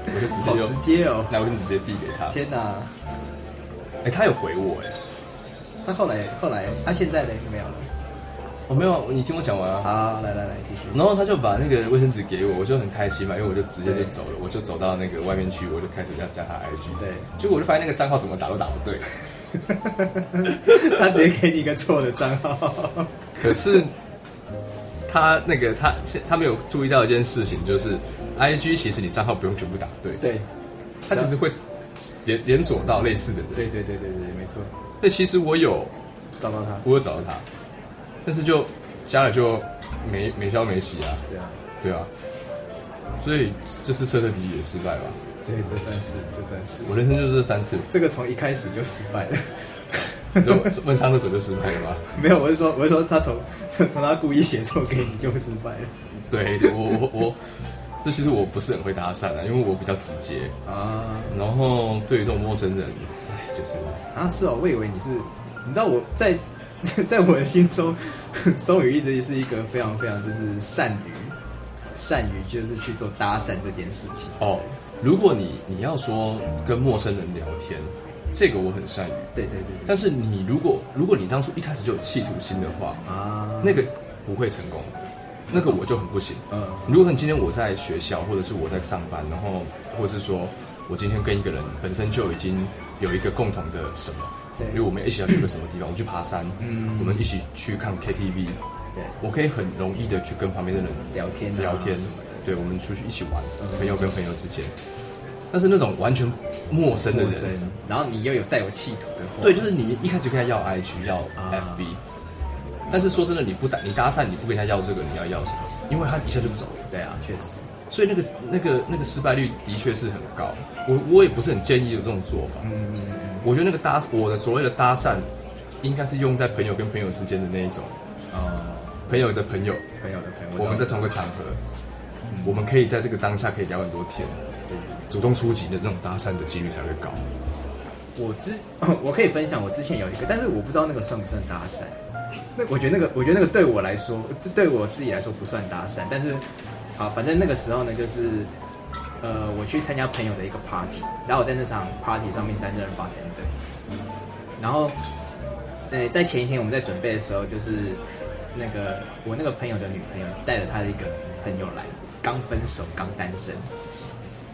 Speaker 3: 我就直接
Speaker 2: 就直接哦，
Speaker 3: 那我就直接递给他。
Speaker 2: 天哪！
Speaker 3: 哎，他有回我哎，
Speaker 2: 他后来后来，他现在呢没有了。
Speaker 3: 我没有，你听我讲完啊。
Speaker 2: 好，来来来，继续。
Speaker 3: 然后他就把那个卫生纸给我，我就很开心嘛，因为我就直接就走了，我就走到那个外面去，我就开始要加他 IG。
Speaker 2: 对，
Speaker 3: 结果我就发现那个账号怎么打都打不对。
Speaker 2: 他直接给你一个错的账号，
Speaker 3: 可是他那个他他没有注意到一件事情，就是 I G 其实你账号不用全部打对，
Speaker 2: 对，
Speaker 3: 他其实会连连锁到类似的人，
Speaker 2: 对对对对对，没错。
Speaker 3: 那其实我有
Speaker 2: 找到他，
Speaker 3: 我有找到他，但是就加了就没没消没息啊，
Speaker 2: 对啊，
Speaker 3: 对啊，所以这次彻彻底底失败吧。
Speaker 2: 对，这算是，这算是。
Speaker 3: 我人生就是这三次。
Speaker 2: 这个从一开始就失败了。
Speaker 3: 就问上厕所就失败了吗？
Speaker 2: 没有，我是说，我是说，他从从他故意写错给你就失败了。
Speaker 3: 对，我我我，这其实我不是很会搭讪啊，因为我比较直接啊。然后对于这种陌生人，哎，就是
Speaker 2: 啊，是哦，我以为你是，你知道我在 在我的心中，松宇一直是一个非常非常就是善于善于就是去做搭讪这件事情
Speaker 3: 哦。如果你你要说跟陌生人聊天，这个我很善于。
Speaker 2: 对对对。
Speaker 3: 但是你如果如果你当初一开始就有企图心的话啊，那个不会成功，那个我就很不行。嗯。如果你今天我在学校，或者是我在上班，然后或者是说我今天跟一个人本身就已经有一个共同的什么，
Speaker 2: 对，
Speaker 3: 因为我们一起要去个什么地方，我们去爬山，嗯，我们一起去看 KTV，
Speaker 2: 对，
Speaker 3: 我可以很容易的去跟旁边的人
Speaker 2: 聊天
Speaker 3: 聊天什么的，对，我们出去一起玩，朋友跟朋友之间。但是那种完全陌生的人，
Speaker 2: 然后你又有带有企图的话，
Speaker 3: 对，就是你一开始跟他要 IG 要 FB，但是说真的，你不搭你搭讪，你不跟他要这个，你要要什么？因为他一下就走了。
Speaker 2: 对啊，确实。
Speaker 3: 所以那个那个那个失败率的确是很高。我我也不是很建议有这种做法。嗯嗯嗯。我觉得那个搭我的所谓的搭讪，应该是用在朋友跟朋友之间的那一种，
Speaker 2: 哦，
Speaker 3: 朋友的朋友，
Speaker 2: 朋友的朋友，
Speaker 3: 我们在同个场合，我们可以在这个当下可以聊很多天。主动出击的那种搭讪的几率才会高。
Speaker 2: 我之 我可以分享，我之前有一个，但是我不知道那个算不算搭讪。那我觉得那个，我觉得那个对我来说，这对我自己来说不算搭讪。但是，好，反正那个时候呢，就是呃，我去参加朋友的一个 party，然后我在那场 party 上面担任 bartender。然后，呃，在前一天我们在准备的时候，就是那个我那个朋友的女朋友带着她的一个朋友来，刚分手，刚单身，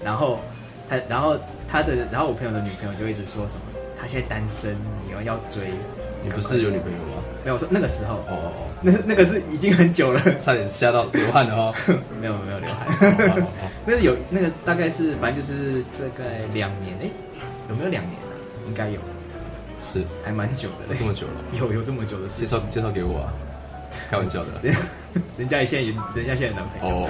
Speaker 2: 然后。他然后他的然后我朋友的女朋友就一直说什么，他现在单身，你要要追。
Speaker 3: 你不是有女朋友吗？
Speaker 2: 没有，我说那个时候。
Speaker 3: 哦哦哦，
Speaker 2: 那是那个是已经很久了，
Speaker 3: 差点吓到流汗了哦。
Speaker 2: 没有没有流汗。那是有那个大概是反正就是大概两年哎，有没有两年啊？应该有。
Speaker 3: 是，
Speaker 2: 还蛮久的。
Speaker 3: 这么久了？
Speaker 2: 有有这么久的事
Speaker 3: 情。介绍介绍给我啊？开玩笑的。
Speaker 2: 人家现在也人家现在男朋友。哦，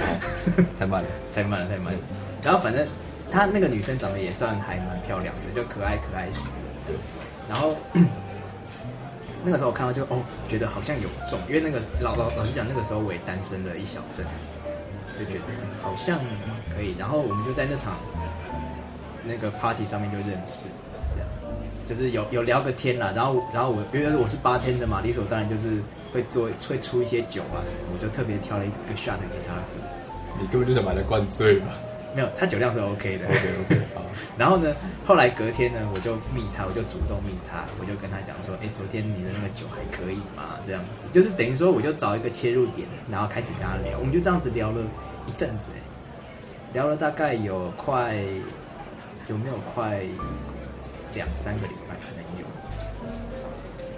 Speaker 3: 太慢了，
Speaker 2: 太慢了，太慢了。然后反正。她那个女生长得也算还蛮漂亮的，就可爱可爱型的。然后 那个时候我看到就哦，觉得好像有中，因为那个老老老实讲，那个时候我也单身了一小阵子，就觉得好像可以。然后我们就在那场那个 party 上面就认识，就是有有聊个天啦。然后然后我因为我是八天的嘛，理所当然就是会做会出一些酒啊什么，我就特别挑了一个 shot 给他。
Speaker 3: 你根本就想把他灌醉吧？
Speaker 2: 没有，他酒量是 OK 的。
Speaker 3: OK OK 好。
Speaker 2: 然后呢，后来隔天呢，我就密他，我就主动密他，我就跟他讲说，哎，昨天你的那个酒还可以吗？这样子，就是等于说，我就找一个切入点，然后开始跟他聊。我们就这样子聊了一阵子，哎，聊了大概有快有没有快两三个礼拜，可能有。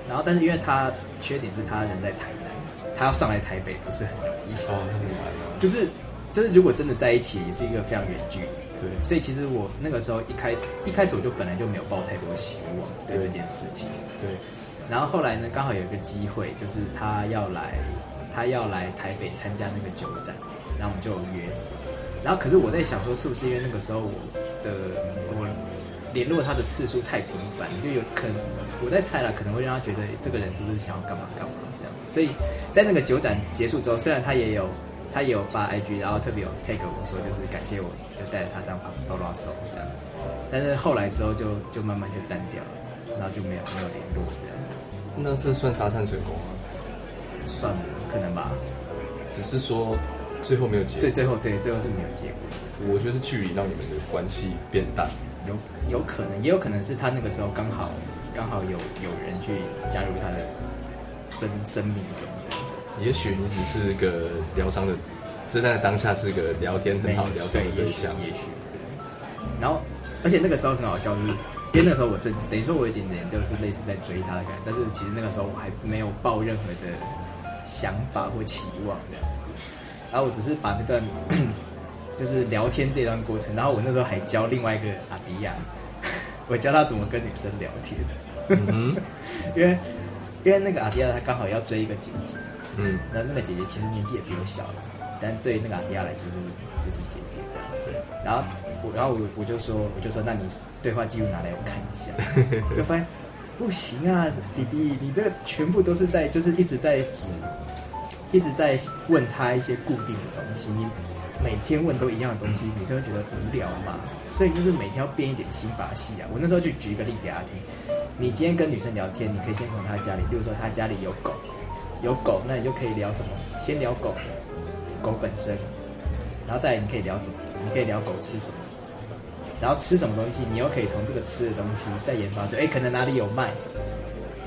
Speaker 2: 然后，但是因为他缺点是他人在台南，他要上来台北不是很容易。
Speaker 3: 哦，那很难。
Speaker 2: 就是。就是如果真的在一起，也是一个非常远距离。对，所以其实我那个时候一开始，一开始我就本来就没有抱太多希望对这件事情。
Speaker 3: 对。
Speaker 2: 然后后来呢，刚好有一个机会，就是他要来，他要来台北参加那个酒展，然后我们就约。然后可是我在想说，是不是因为那个时候我的我联络他的次数太频繁，就有可能我在猜了，可能会让他觉得这个人是不是想要干嘛干嘛这样。所以在那个酒展结束之后，虽然他也有。他也有发 IG，然后特别有 take 我说，就是感谢我，就带着他这样拉拉手这样。但是后来之后就就慢慢就淡掉了，然后就没有没有联络这样。
Speaker 3: 那这算搭讪成功吗？
Speaker 2: 算可能吧，
Speaker 3: 只是说最后没有结。
Speaker 2: 最最后对最后是没有结果。
Speaker 3: 我觉得是距离让你们的关系变淡。
Speaker 2: 有有可能，也有可能是他那个时候刚好刚好有有人去加入他的生生命中。
Speaker 3: 也许你只是个疗伤的，在那当下是个聊天很好疗伤的对象。
Speaker 2: 也许，然后，而且那个时候很好笑，就是因为那时候我真等于说我有点点就是类似在追他的感觉，但是其实那个时候我还没有抱任何的想法或期望这样子。然后我只是把那段 就是聊天这段过程，然后我那时候还教另外一个阿迪亚，我教他怎么跟女生聊天。嗯，因为因为那个阿迪亚他刚好要追一个姐姐。嗯，那那个姐姐其实年纪也比我小了，但对那个阿迪亚来说就是就是姐姐这样。对，然后我然后我我就说我就说那你对话记录拿来我看一下，就发现不行啊，弟弟，你这个全部都是在就是一直在指，一直在问他一些固定的东西，你每天问都一样的东西，女生会觉得无聊嘛，所以就是每天要变一点新把戏啊。我那时候就举一个例子给他听，你今天跟女生聊天，你可以先从她家里，比如说她家里有狗。有狗，那你就可以聊什么？先聊狗，狗本身，然后再你可以聊什么？你可以聊狗吃什么，然后吃什么东西，你又可以从这个吃的东西再研发出，哎，可能哪里有卖，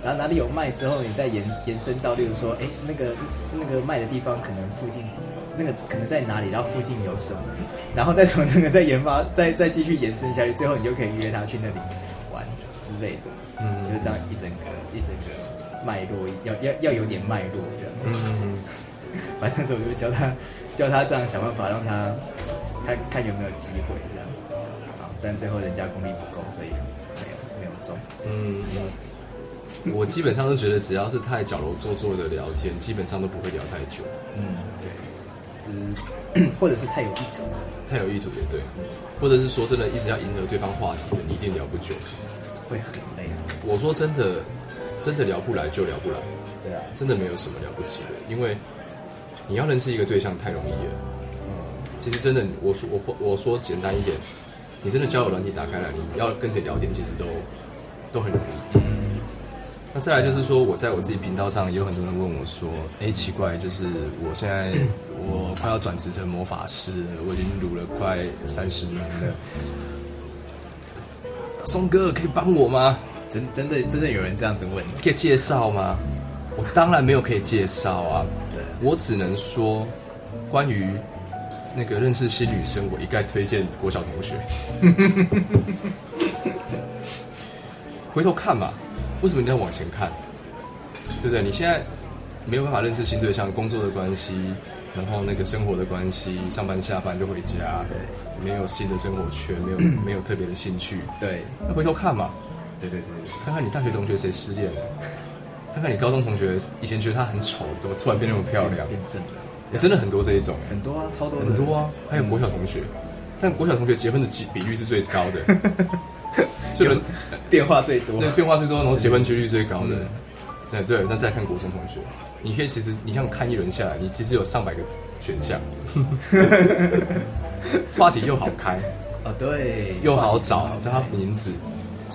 Speaker 2: 然后哪里有卖之后，你再延延伸到，例如说，哎，那个那个卖的地方可能附近，那个可能在哪里，然后附近有什么，然后再从这个再研发，再再继续延伸下去，最后你就可以约他去那里玩之类的，嗯，就是这样一整个一整个。脉络要要要有点脉络这样，嗯，反正那时候我就教他教他这样想办法让他看看有没有机会这样，好，但最后人家功力不够，所以没有没有中。嗯，
Speaker 3: 我基本上都觉得只要是太矫揉做作的聊天，基本上都不会聊太久。
Speaker 2: 嗯，对，嗯，或者是太有意图的，
Speaker 3: 太有意图也对，或者是说真的一直要迎合对方话题的，你一定聊不久。
Speaker 2: 会很累。
Speaker 3: 我说真的，真的聊不来就聊不来，
Speaker 2: 对啊，
Speaker 3: 真的没有什么了不起的，因为你要认识一个对象太容易了。
Speaker 2: 嗯，
Speaker 3: 其实真的，我说我不我说简单一点，你真的交友软体打开来，你要跟谁聊天，其实都都很容易。
Speaker 2: 嗯
Speaker 3: 那再来就是说，我在我自己频道上也有很多人问我说：“哎、奇怪，就是我现在 我快要转职成魔法师了，我已经撸了快三十年了，松哥可以帮我吗？
Speaker 2: 真真的真的有人这样子问，
Speaker 3: 可以介绍吗？”我当然没有可以介绍啊，
Speaker 2: 对，
Speaker 3: 我只能说，关于那个认识新女生，我一概推荐国小同学。回头看嘛，为什么你要往前看？对不对？你现在没有办法认识新对象，工作的关系，然后那个生活的关系，上班下班就回家，
Speaker 2: 对，
Speaker 3: 没有新的生活圈，没有没有特别的兴趣。
Speaker 2: 对，
Speaker 3: 那回头看嘛，
Speaker 2: 对对对对，
Speaker 3: 看看你大学同学谁失恋了，看看你高中同学以前觉得她很丑，怎么突然变那么漂亮？
Speaker 2: 变正了，
Speaker 3: 欸真的很多这一种、欸，
Speaker 2: 很多啊，超多的。
Speaker 3: 很多啊，还有国小同学，但国小同学结婚的几比率是最高的，就人
Speaker 2: 变化最多。
Speaker 3: 对，变化最多，然后结婚几率最高的。
Speaker 2: 嗯，
Speaker 3: 对对。那再看国中同学，你可以其实你像看一轮下来，你其实有上百个选项，话题又好开，
Speaker 2: 哦，对，
Speaker 3: 又好找
Speaker 2: 哇，
Speaker 3: 知道他名字，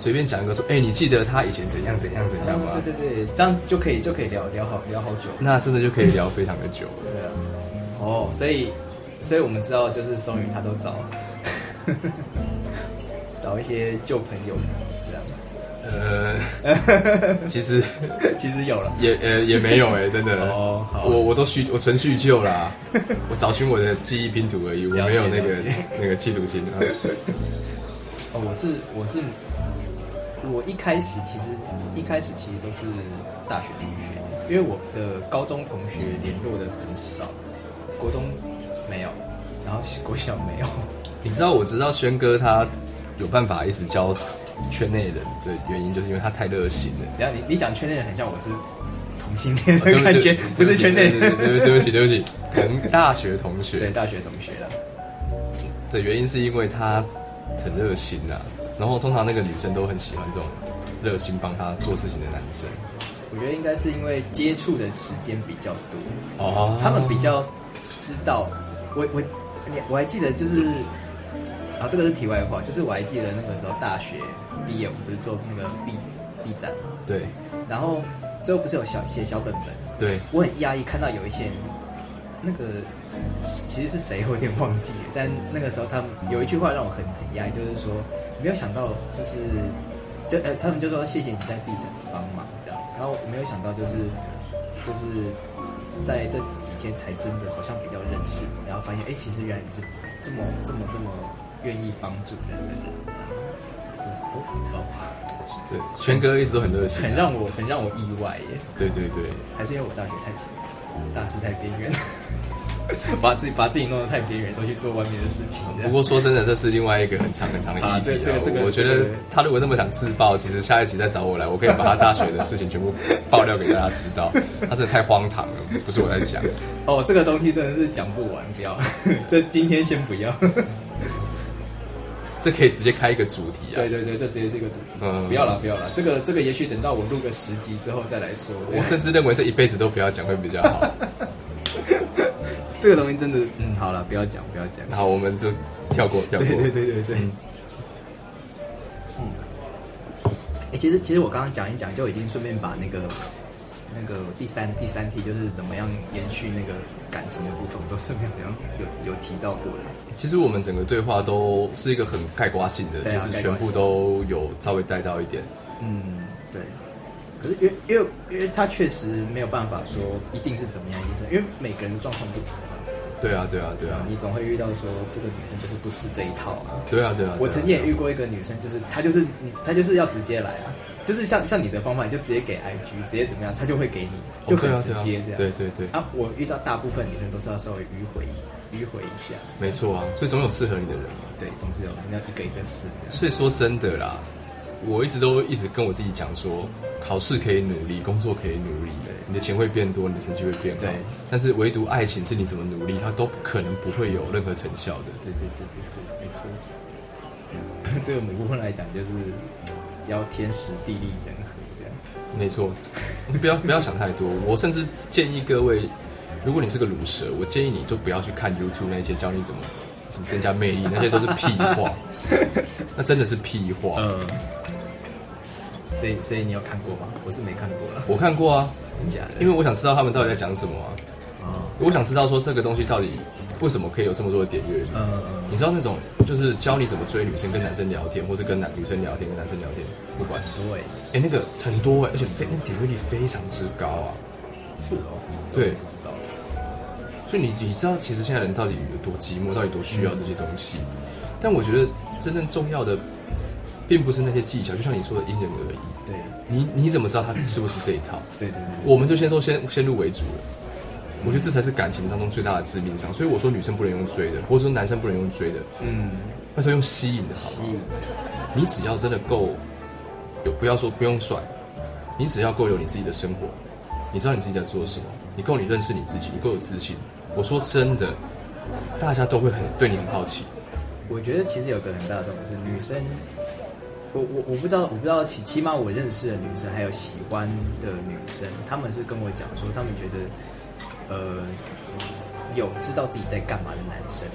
Speaker 3: 随便讲一个说，哎、你记得他以前怎样怎样怎样吗？
Speaker 2: 哦对对对，这样就可以就可以聊聊好聊好久。
Speaker 3: 那真的就可以聊非常的久了。
Speaker 2: 对啊，哦，所以所以我们知道，就是松宇他都找 找一些旧朋友这样。
Speaker 3: 呃，其实
Speaker 2: 其实有了，
Speaker 3: 也呃也没有哎、真的。
Speaker 2: 哦好
Speaker 3: 我我都叙我纯叙旧啦，我找寻我的记忆拼图而已，我没有那个那个企图心啊。
Speaker 2: 哦，我是我是我一开始其实一开始其实都是大学同学，因为我的高中同学联络的很少，国中没有，然后国小没有。
Speaker 3: 你知道我知道轩哥他有办法一直教圈内人的原因，就是因为他太热心了。
Speaker 2: 然后你你讲圈内人很像我是同性恋的感觉
Speaker 3: 起，
Speaker 2: 不是圈内
Speaker 3: 对对
Speaker 2: 人。
Speaker 3: 对对对不起对不起，同大学同学
Speaker 2: 对，
Speaker 3: 学
Speaker 2: 大学同学了。
Speaker 3: 的原因是因为他很热心呐、然后通常那个女生都很喜欢这种热心帮他做事情的男生。
Speaker 2: 我觉得应该是因为接触的时间比较多，
Speaker 3: 哦
Speaker 2: 他们比较知道。我我你我还记得就是，啊，这个是题外话，就是我还记得那个时候大学毕业，我们不是做那个 B B 站嘛，
Speaker 3: 对
Speaker 2: 然后最后不是有小写小本本，
Speaker 3: 对
Speaker 2: 我很压抑看到有一些人那个其实是谁，我有点忘记了。但那个时候他们有一句话让我很很压抑，就是说没有想到就是就呃他们就说谢谢你在 B 站帮忙这样，然后我没有想到就是就是在这几天才真的好像比较认识你，然后发现哎、其实原来你是这么这么这么愿意帮助人的人。哦哦，
Speaker 3: 对，轩哥一直都很热心啊、
Speaker 2: 很让我很让我意外耶！
Speaker 3: 对对对，
Speaker 2: 还是因为我大学太大四太边缘，把自己把自己弄得太边缘，都去做外面的事情。
Speaker 3: 不过说真的，这是另外一个很长很长的议题
Speaker 2: 啊这这个这个
Speaker 3: 我觉得他如果那么想自爆，其实下一集再找我来，我可以把他大学的事情全部爆料给大家知道。他真的太荒唐了，不是我在讲。
Speaker 2: 哦，这个东西真的是讲不完，不要，这今天先不要。
Speaker 3: 这可以直接开一个主题啊
Speaker 2: 对。对对，这直接是一个主题。
Speaker 3: 嗯
Speaker 2: 不要了不要了，这个这个也许等到我录个十集之后再来说。
Speaker 3: 我甚至认为这一辈子都不要讲会比较好。
Speaker 2: 这个东西真的，嗯，好了，不要讲不要讲。
Speaker 3: 好，我们就跳过跳过。
Speaker 2: 对对对对对。嗯，哎、其实其实我刚刚讲一讲，就已经顺便把那个那个第三第三题，就是怎么样延续那个感情的部分，我都顺便好像有有提到过的。
Speaker 3: 其实我们整个对话都是一个很概括性的，就是全部都有稍微带到一点。
Speaker 2: 嗯，对。可是因为因为因为他确实没有办法说一定是怎么样，一定是因为每个人的状况不同嘛。
Speaker 3: 对啊，对啊，对啊
Speaker 2: 你总会遇到说这个女生就是不吃这一套啊。
Speaker 3: 对啊，对啊。
Speaker 2: 我曾经也遇
Speaker 3: 过。
Speaker 2: 一个女生，就是她就是你，她就是要直接来啊，就是像像你的方法，你就直接给 IG，直接怎么样，她就会给你，就很直接这样。
Speaker 3: 对对对，
Speaker 2: 啊，我遇到大部分女生都是要稍微迂回迂回一下，
Speaker 3: 没错啊，所以总有适合你的人嘛。
Speaker 2: 对，总是有你要一个一个试。
Speaker 3: 所以说真的啦，我一直都一直跟我自己讲说，考试可以努力，工作可以努力，你的钱会变多，你的成绩会变好
Speaker 2: 对。
Speaker 3: 但是唯独爱情是你怎么努力，它都可能不会有任何成效的。
Speaker 2: 对对对对对，没错。这个某部分来讲，就是要天时地利人和这样。
Speaker 3: 没错，不要不要想太多。我甚至建议各位，如果你是个卤蛇，我建议你就不要去看 YouTube 那些教你怎么怎么增加魅力，那些都是屁话，那真的是屁话。
Speaker 2: 嗯，所以所以你有看过吗？我是没看过了，
Speaker 3: 我看过啊，
Speaker 2: 真假的？
Speaker 3: 因为我想知道他们到底在讲什么啊。
Speaker 2: 啊，
Speaker 3: 我想知道说这个东西到底为什么可以有这么多的点阅率。
Speaker 2: 嗯嗯
Speaker 3: 你知道那种就是教你怎么追女生、跟男生聊天，或是跟男女生聊天、跟男生聊天，不管，
Speaker 2: 对，
Speaker 3: 哎、那个很多哎、而且非那个点阅率非常之高啊。
Speaker 2: 是哦，
Speaker 3: 对
Speaker 2: 不知道。
Speaker 3: 所以你你知道，其实现在人到底有多寂寞，到底多需要这些东西。但我觉得真正重要的，并不是那些技巧，就像你说的因人而异。
Speaker 2: 对
Speaker 3: 你你怎么知道他是不是这一套？
Speaker 2: 对对对，
Speaker 3: 我们就先说先先入为主了。我觉得这才是感情当中最大的致命伤。所以我说女生不能用追的，或者说男生不能用追的，
Speaker 2: 嗯，
Speaker 3: 拜托用吸引的好吗？
Speaker 2: 吸引
Speaker 3: 你只要真的够有，不要说不用帅，你只要够有你自己的生活，你知道你自己在做什么，你够你认识你自己，你够有自信。我说真的，大家都会很对你很好奇。
Speaker 2: 我觉得其实有个很大的重点是女生，我我我不知道，我不知道起起码我认识的女生还有喜欢的女生，她们是跟我讲说，她们觉得，呃，有知道自己在干嘛的男生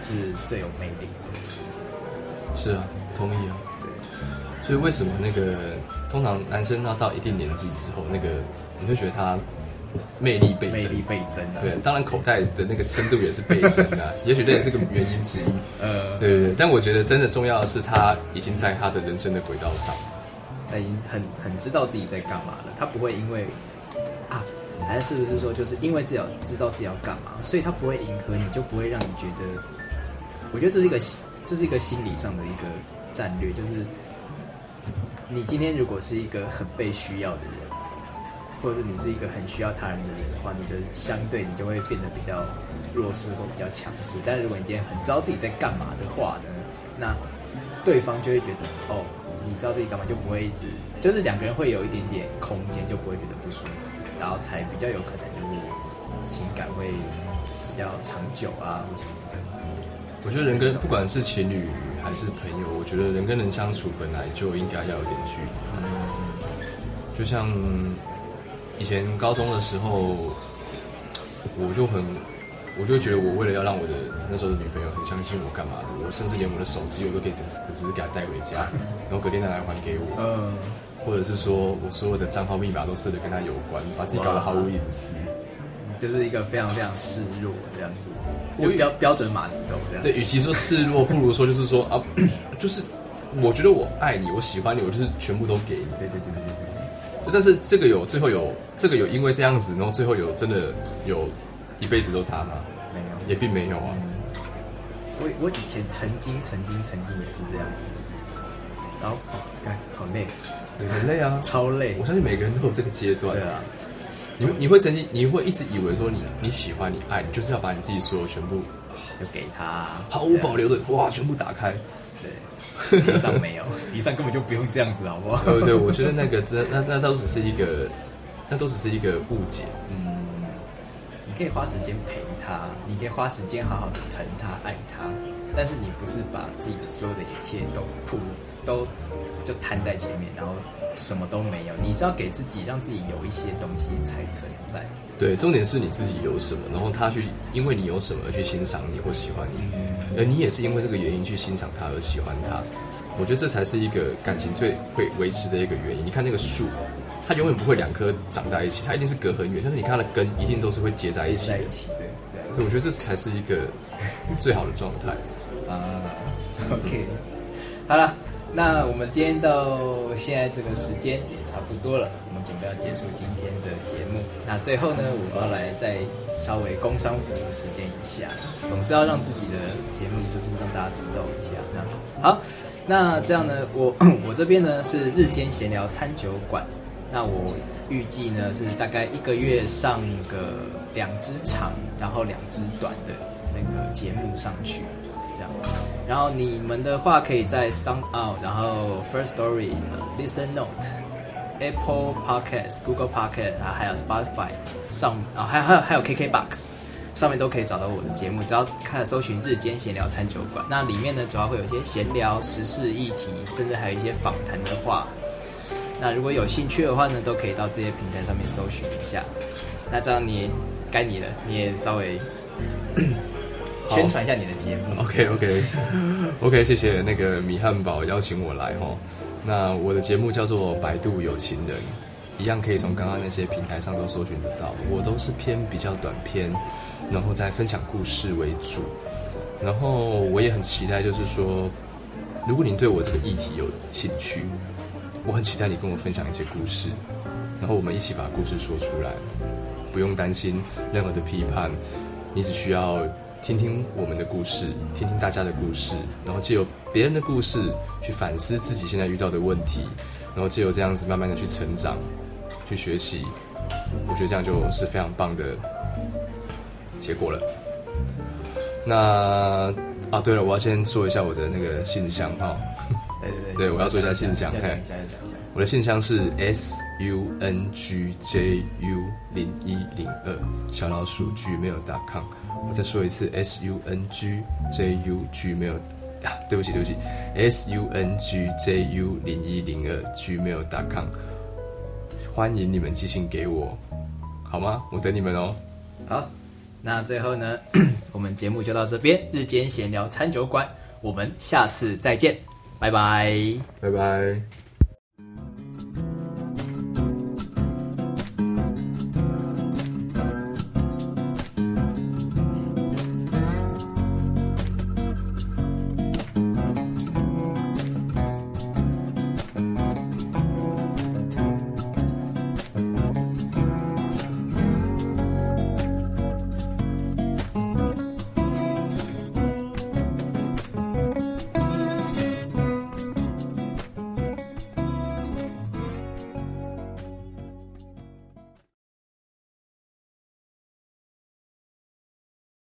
Speaker 2: 是最有魅力的。
Speaker 3: 是啊，同意啊。
Speaker 2: 对，
Speaker 3: 所以为什么那个通常男生要到一定年纪之后，那个你会觉得他魅力倍增？
Speaker 2: 魅力倍增啊！
Speaker 3: 对，当然口袋的那个深度也是倍增啊，也许这也是个原因之一。
Speaker 2: 呃，
Speaker 3: 对对对，但我觉得真的重要的是，他已经在他的人生的轨道上。
Speaker 2: 他已经很很知道自己在干嘛了，他不会因为啊，还是不是说就是因为自己要知道自己要干嘛，所以他不会迎合你，就不会让你觉得，我觉得这是一个这是一个心理上的一个战略，就是你今天如果是一个很被需要的人，或者是你是一个很需要他人的人的话，你的相对你就会变得比较弱势或比较强势。但是如果你今天很知道自己在干嘛的话呢，那对方就会觉得哦，你知道自己干嘛，就不会一直就是两个人会有一点点空间，就不会觉得不舒服，然后才比较有可能就是情感会比较长久啊或什么的。
Speaker 3: 我觉得人跟不管是情侣还是朋友，我觉得人跟人相处本来就应该要有点距离。就像以前高中的时候，我就很，我就觉得我为了要让我的那时候的女朋友很相信我干嘛的，我甚至连我的手机我都可以只只是给她带回家，然后隔天再来还给我，
Speaker 2: 嗯，
Speaker 3: 或者是说我所有的账号密码都设的跟她有关，把自己搞得毫无隐私。
Speaker 2: 就是一个非常非常示弱这样子，
Speaker 3: 我
Speaker 2: 就标标准马子狗这样。
Speaker 3: 对，与其说示弱，不如说就是说啊，就是我觉得我爱你，我喜欢你，我就是全部都给你。
Speaker 2: 对对对对。对
Speaker 3: 但是这个有最后有这个有因为这样子，然后最后有真的有一辈子都他吗？
Speaker 2: 没有，
Speaker 3: 也并没有啊。
Speaker 2: 我我以前曾经曾经曾经也是这样子，然后哦，干好累，
Speaker 3: 对很累啊，
Speaker 2: 超累
Speaker 3: 我。相信每个人都有这个阶段。
Speaker 2: 对啊，
Speaker 3: 你会你会曾经你会一直以为说你你喜欢你爱你就是要把你自己所有全部
Speaker 2: 就给他
Speaker 3: 毫无保留的哇全部打开。
Speaker 2: 对，实际上没有，实际上根本就不用这样子，好不好？
Speaker 3: 对对？我觉得那个真那那都只是一个那都只是一个误解。
Speaker 2: 嗯，你可以花时间陪他，你可以花时间好好的疼他、爱他，但是你不是把自己所有的一切都铺都就摊在前面，然后什么都没有。你是要给自己，让自己有一些东西才存在。
Speaker 3: 对，重点是你自己有什么，然后他去因为你有什么而去欣赏你或喜欢你，而你也是因为这个原因去欣赏他而喜欢他。我觉得这才是一个感情最会维持的一个原因。你看那个树，它永远不会两棵长在一起，它一定是隔很远，但是你看它的根一定都是会结在一起的
Speaker 2: 在。一起的，对
Speaker 3: 所以我觉得这才是一个最好的状态。
Speaker 2: 啊，OK，好了，那我们今天到现在这个时间也差不多了，我们准备要结束今天的节目。那最后呢，我要来再稍微工商服务时间一下，总是要让自己的节目就是让大家知道一下。那好，那这样呢，我 我这边呢是日间闲聊餐酒馆，那我预计呢是大概一个月上个两支长，然后两支短的那个节目上去。然后你们的话可以在 Sound Out，然后 First Story、Listen Note、Apple Podcast、Google Podcast 啊，还有 Spotify 上啊，还有还有还有 KKBox 上面都可以找到我的节目，只要看搜寻“日间闲聊餐酒馆”，那里面呢主要会有一些闲聊、时事议题，甚至还有一些访谈的话。那如果有兴趣的话呢，都可以到这些平台上面搜寻一下。那这样你该你了，你也稍微宣传一下你的节目。
Speaker 3: OK OK OK，谢谢那个米汉堡邀请我来哈。那我的节目叫做《百度有情人》，一样可以从刚刚那些平台上都搜寻得到。我都是偏比较短篇，然后再分享故事为主。然后我也很期待，就是说，如果你对我这个议题有兴趣，我很期待你跟我分享一些故事，然后我们一起把故事说出来，不用担心任何的批判，你只需要听听我们的故事，听听大家的故事，然后借由别人的故事去反思自己现在遇到的问题，然后借由这样子慢慢的去成长，去学习，我觉得这样就是非常棒的结果了。那啊，对了，我要先说一下我的那个信箱哈。
Speaker 2: 对对对，
Speaker 3: 对我要说一下信箱。我的信箱是 s u n g j u 零一零二小老鼠 gmail.com。我再说一次 s u n g j u gmail 啊，对不起对不起 s u n g j u 零一零二 gmail.com。欢迎你们寄信给我，好吗？我等你们哦。
Speaker 2: 好，那最后呢，我们节目就到这边，日间闲聊餐酒馆，我们下次再见，拜拜。
Speaker 3: 拜拜。